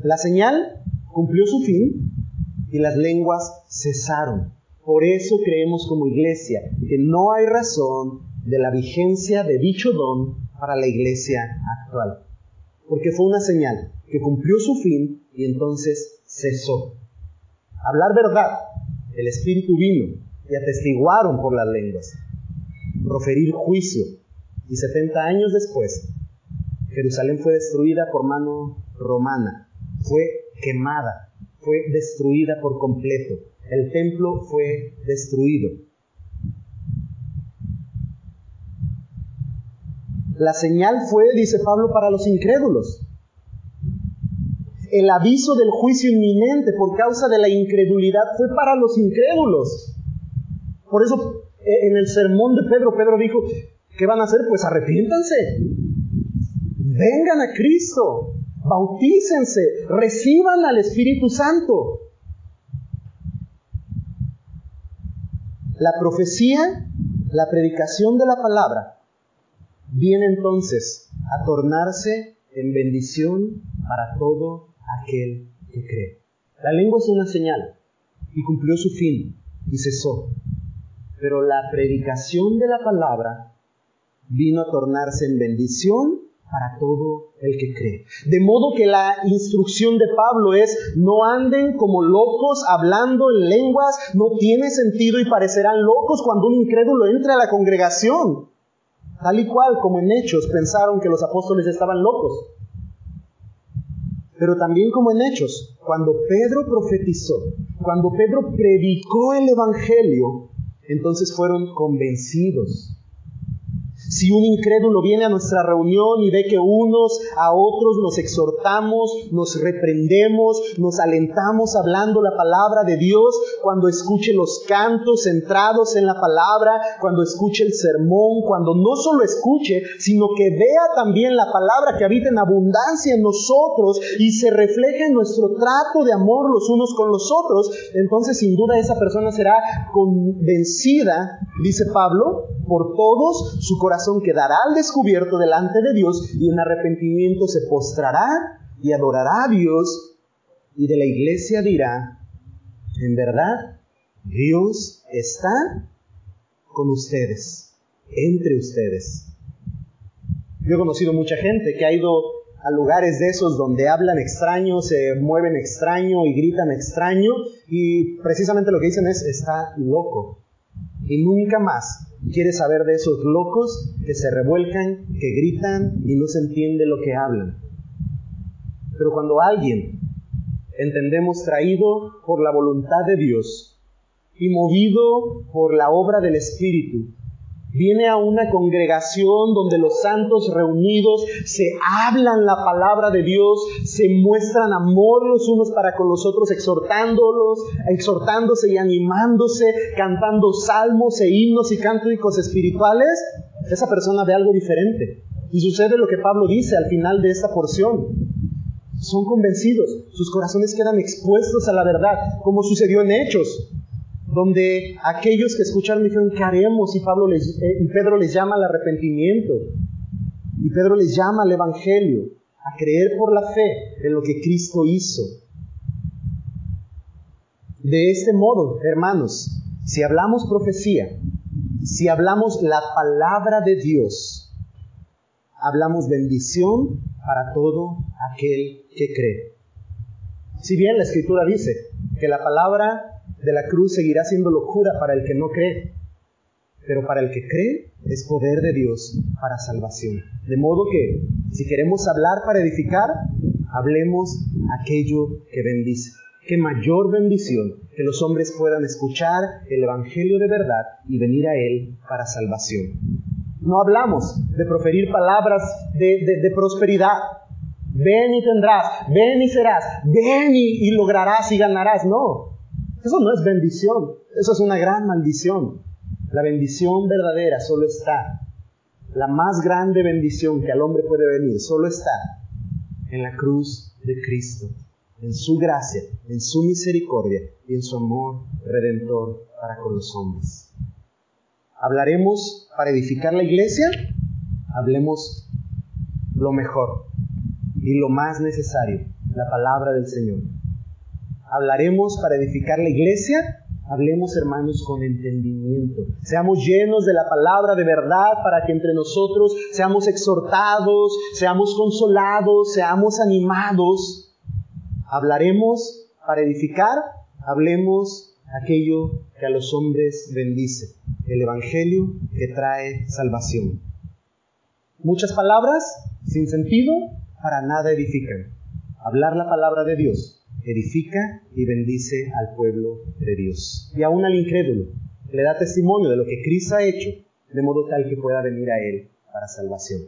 S1: La señal cumplió su fin y las lenguas cesaron. Por eso creemos como iglesia que no hay razón de la vigencia de dicho don para la iglesia actual. Porque fue una señal que cumplió su fin y entonces cesó. Hablar verdad, el Espíritu vino y atestiguaron por las lenguas. Proferir juicio y 70 años después, Jerusalén fue destruida por mano romana. Fue quemada, fue destruida por completo. El templo fue destruido. La señal fue, dice Pablo, para los incrédulos. El aviso del juicio inminente por causa de la incredulidad fue para los incrédulos. Por eso eh, en el sermón de Pedro, Pedro dijo, ¿qué van a hacer? Pues arrepiéntanse. Vengan a Cristo bautícense, reciban al Espíritu Santo. La profecía, la predicación de la palabra, viene entonces a tornarse en bendición para todo aquel que cree. La lengua es una señal y cumplió su fin y cesó. Pero la predicación de la palabra vino a tornarse en bendición para todo el que cree. De modo que la instrucción de Pablo es, no anden como locos hablando en lenguas, no tiene sentido y parecerán locos cuando un incrédulo entre a la congregación. Tal y cual como en Hechos pensaron que los apóstoles estaban locos. Pero también como en Hechos, cuando Pedro profetizó, cuando Pedro predicó el Evangelio, entonces fueron convencidos si un incrédulo viene a nuestra reunión y ve que unos a otros nos exhortamos, nos reprendemos, nos alentamos hablando la palabra de Dios, cuando escuche los cantos centrados en la palabra, cuando escuche el sermón, cuando no solo escuche, sino que vea también la palabra que habita en abundancia en nosotros y se refleje en nuestro trato de amor los unos con los otros, entonces sin duda esa persona será convencida, dice Pablo, por todos, su corazón quedará al descubierto delante de Dios y en arrepentimiento se postrará y adorará a Dios y de la iglesia dirá, en verdad, Dios está con ustedes, entre ustedes. Yo he conocido mucha gente que ha ido a lugares de esos donde hablan extraño, se mueven extraño y gritan extraño y precisamente lo que dicen es está loco. Y nunca más quiere saber de esos locos que se revuelcan, que gritan y no se entiende lo que hablan. Pero cuando alguien entendemos traído por la voluntad de Dios y movido por la obra del Espíritu, viene a una congregación donde los santos reunidos se hablan la palabra de Dios, se muestran amor los unos para con los otros, exhortándolos, exhortándose y animándose, cantando salmos e himnos y cánticos espirituales, esa persona ve algo diferente. Y sucede lo que Pablo dice al final de esta porción. Son convencidos, sus corazones quedan expuestos a la verdad, como sucedió en Hechos donde aquellos que escucharon dijeron, ¿qué haremos? Y, Pablo eh, y Pedro les llama al arrepentimiento. Y Pedro les llama al Evangelio, a creer por la fe en lo que Cristo hizo. De este modo, hermanos, si hablamos profecía, si hablamos la palabra de Dios, hablamos bendición para todo aquel que cree. Si bien la escritura dice que la palabra de la cruz seguirá siendo locura para el que no cree, pero para el que cree es poder de Dios para salvación. De modo que, si queremos hablar para edificar, hablemos aquello que bendice. Qué mayor bendición que los hombres puedan escuchar el Evangelio de verdad y venir a Él para salvación. No hablamos de proferir palabras de, prosperidad. Ven y tendrás, ven y serás, ven y lograrás y ganarás. No, eso no es bendición, eso es una gran maldición. La bendición verdadera solo está, la más grande bendición que al hombre puede venir, solo está en la cruz de Cristo, en su gracia, en su misericordia y en su amor redentor para con los hombres. ¿Hablaremos para edificar la iglesia? Hablemos lo mejor y lo más necesario, la palabra del Señor hablaremos para edificar la iglesia, hablemos hermanos con entendimiento. Seamos llenos de la palabra de verdad para que entre nosotros seamos exhortados, seamos consolados, seamos animados. Hablaremos para edificar, hablemos aquello que a los hombres bendice, el Evangelio que trae salvación. Muchas palabras sin sentido para nada edifican. Hablar la palabra de Dios edifica y bendice al pueblo de Dios. Y aún al incrédulo, le da testimonio de lo que Cristo ha hecho, de modo tal que pueda venir a Él para salvación.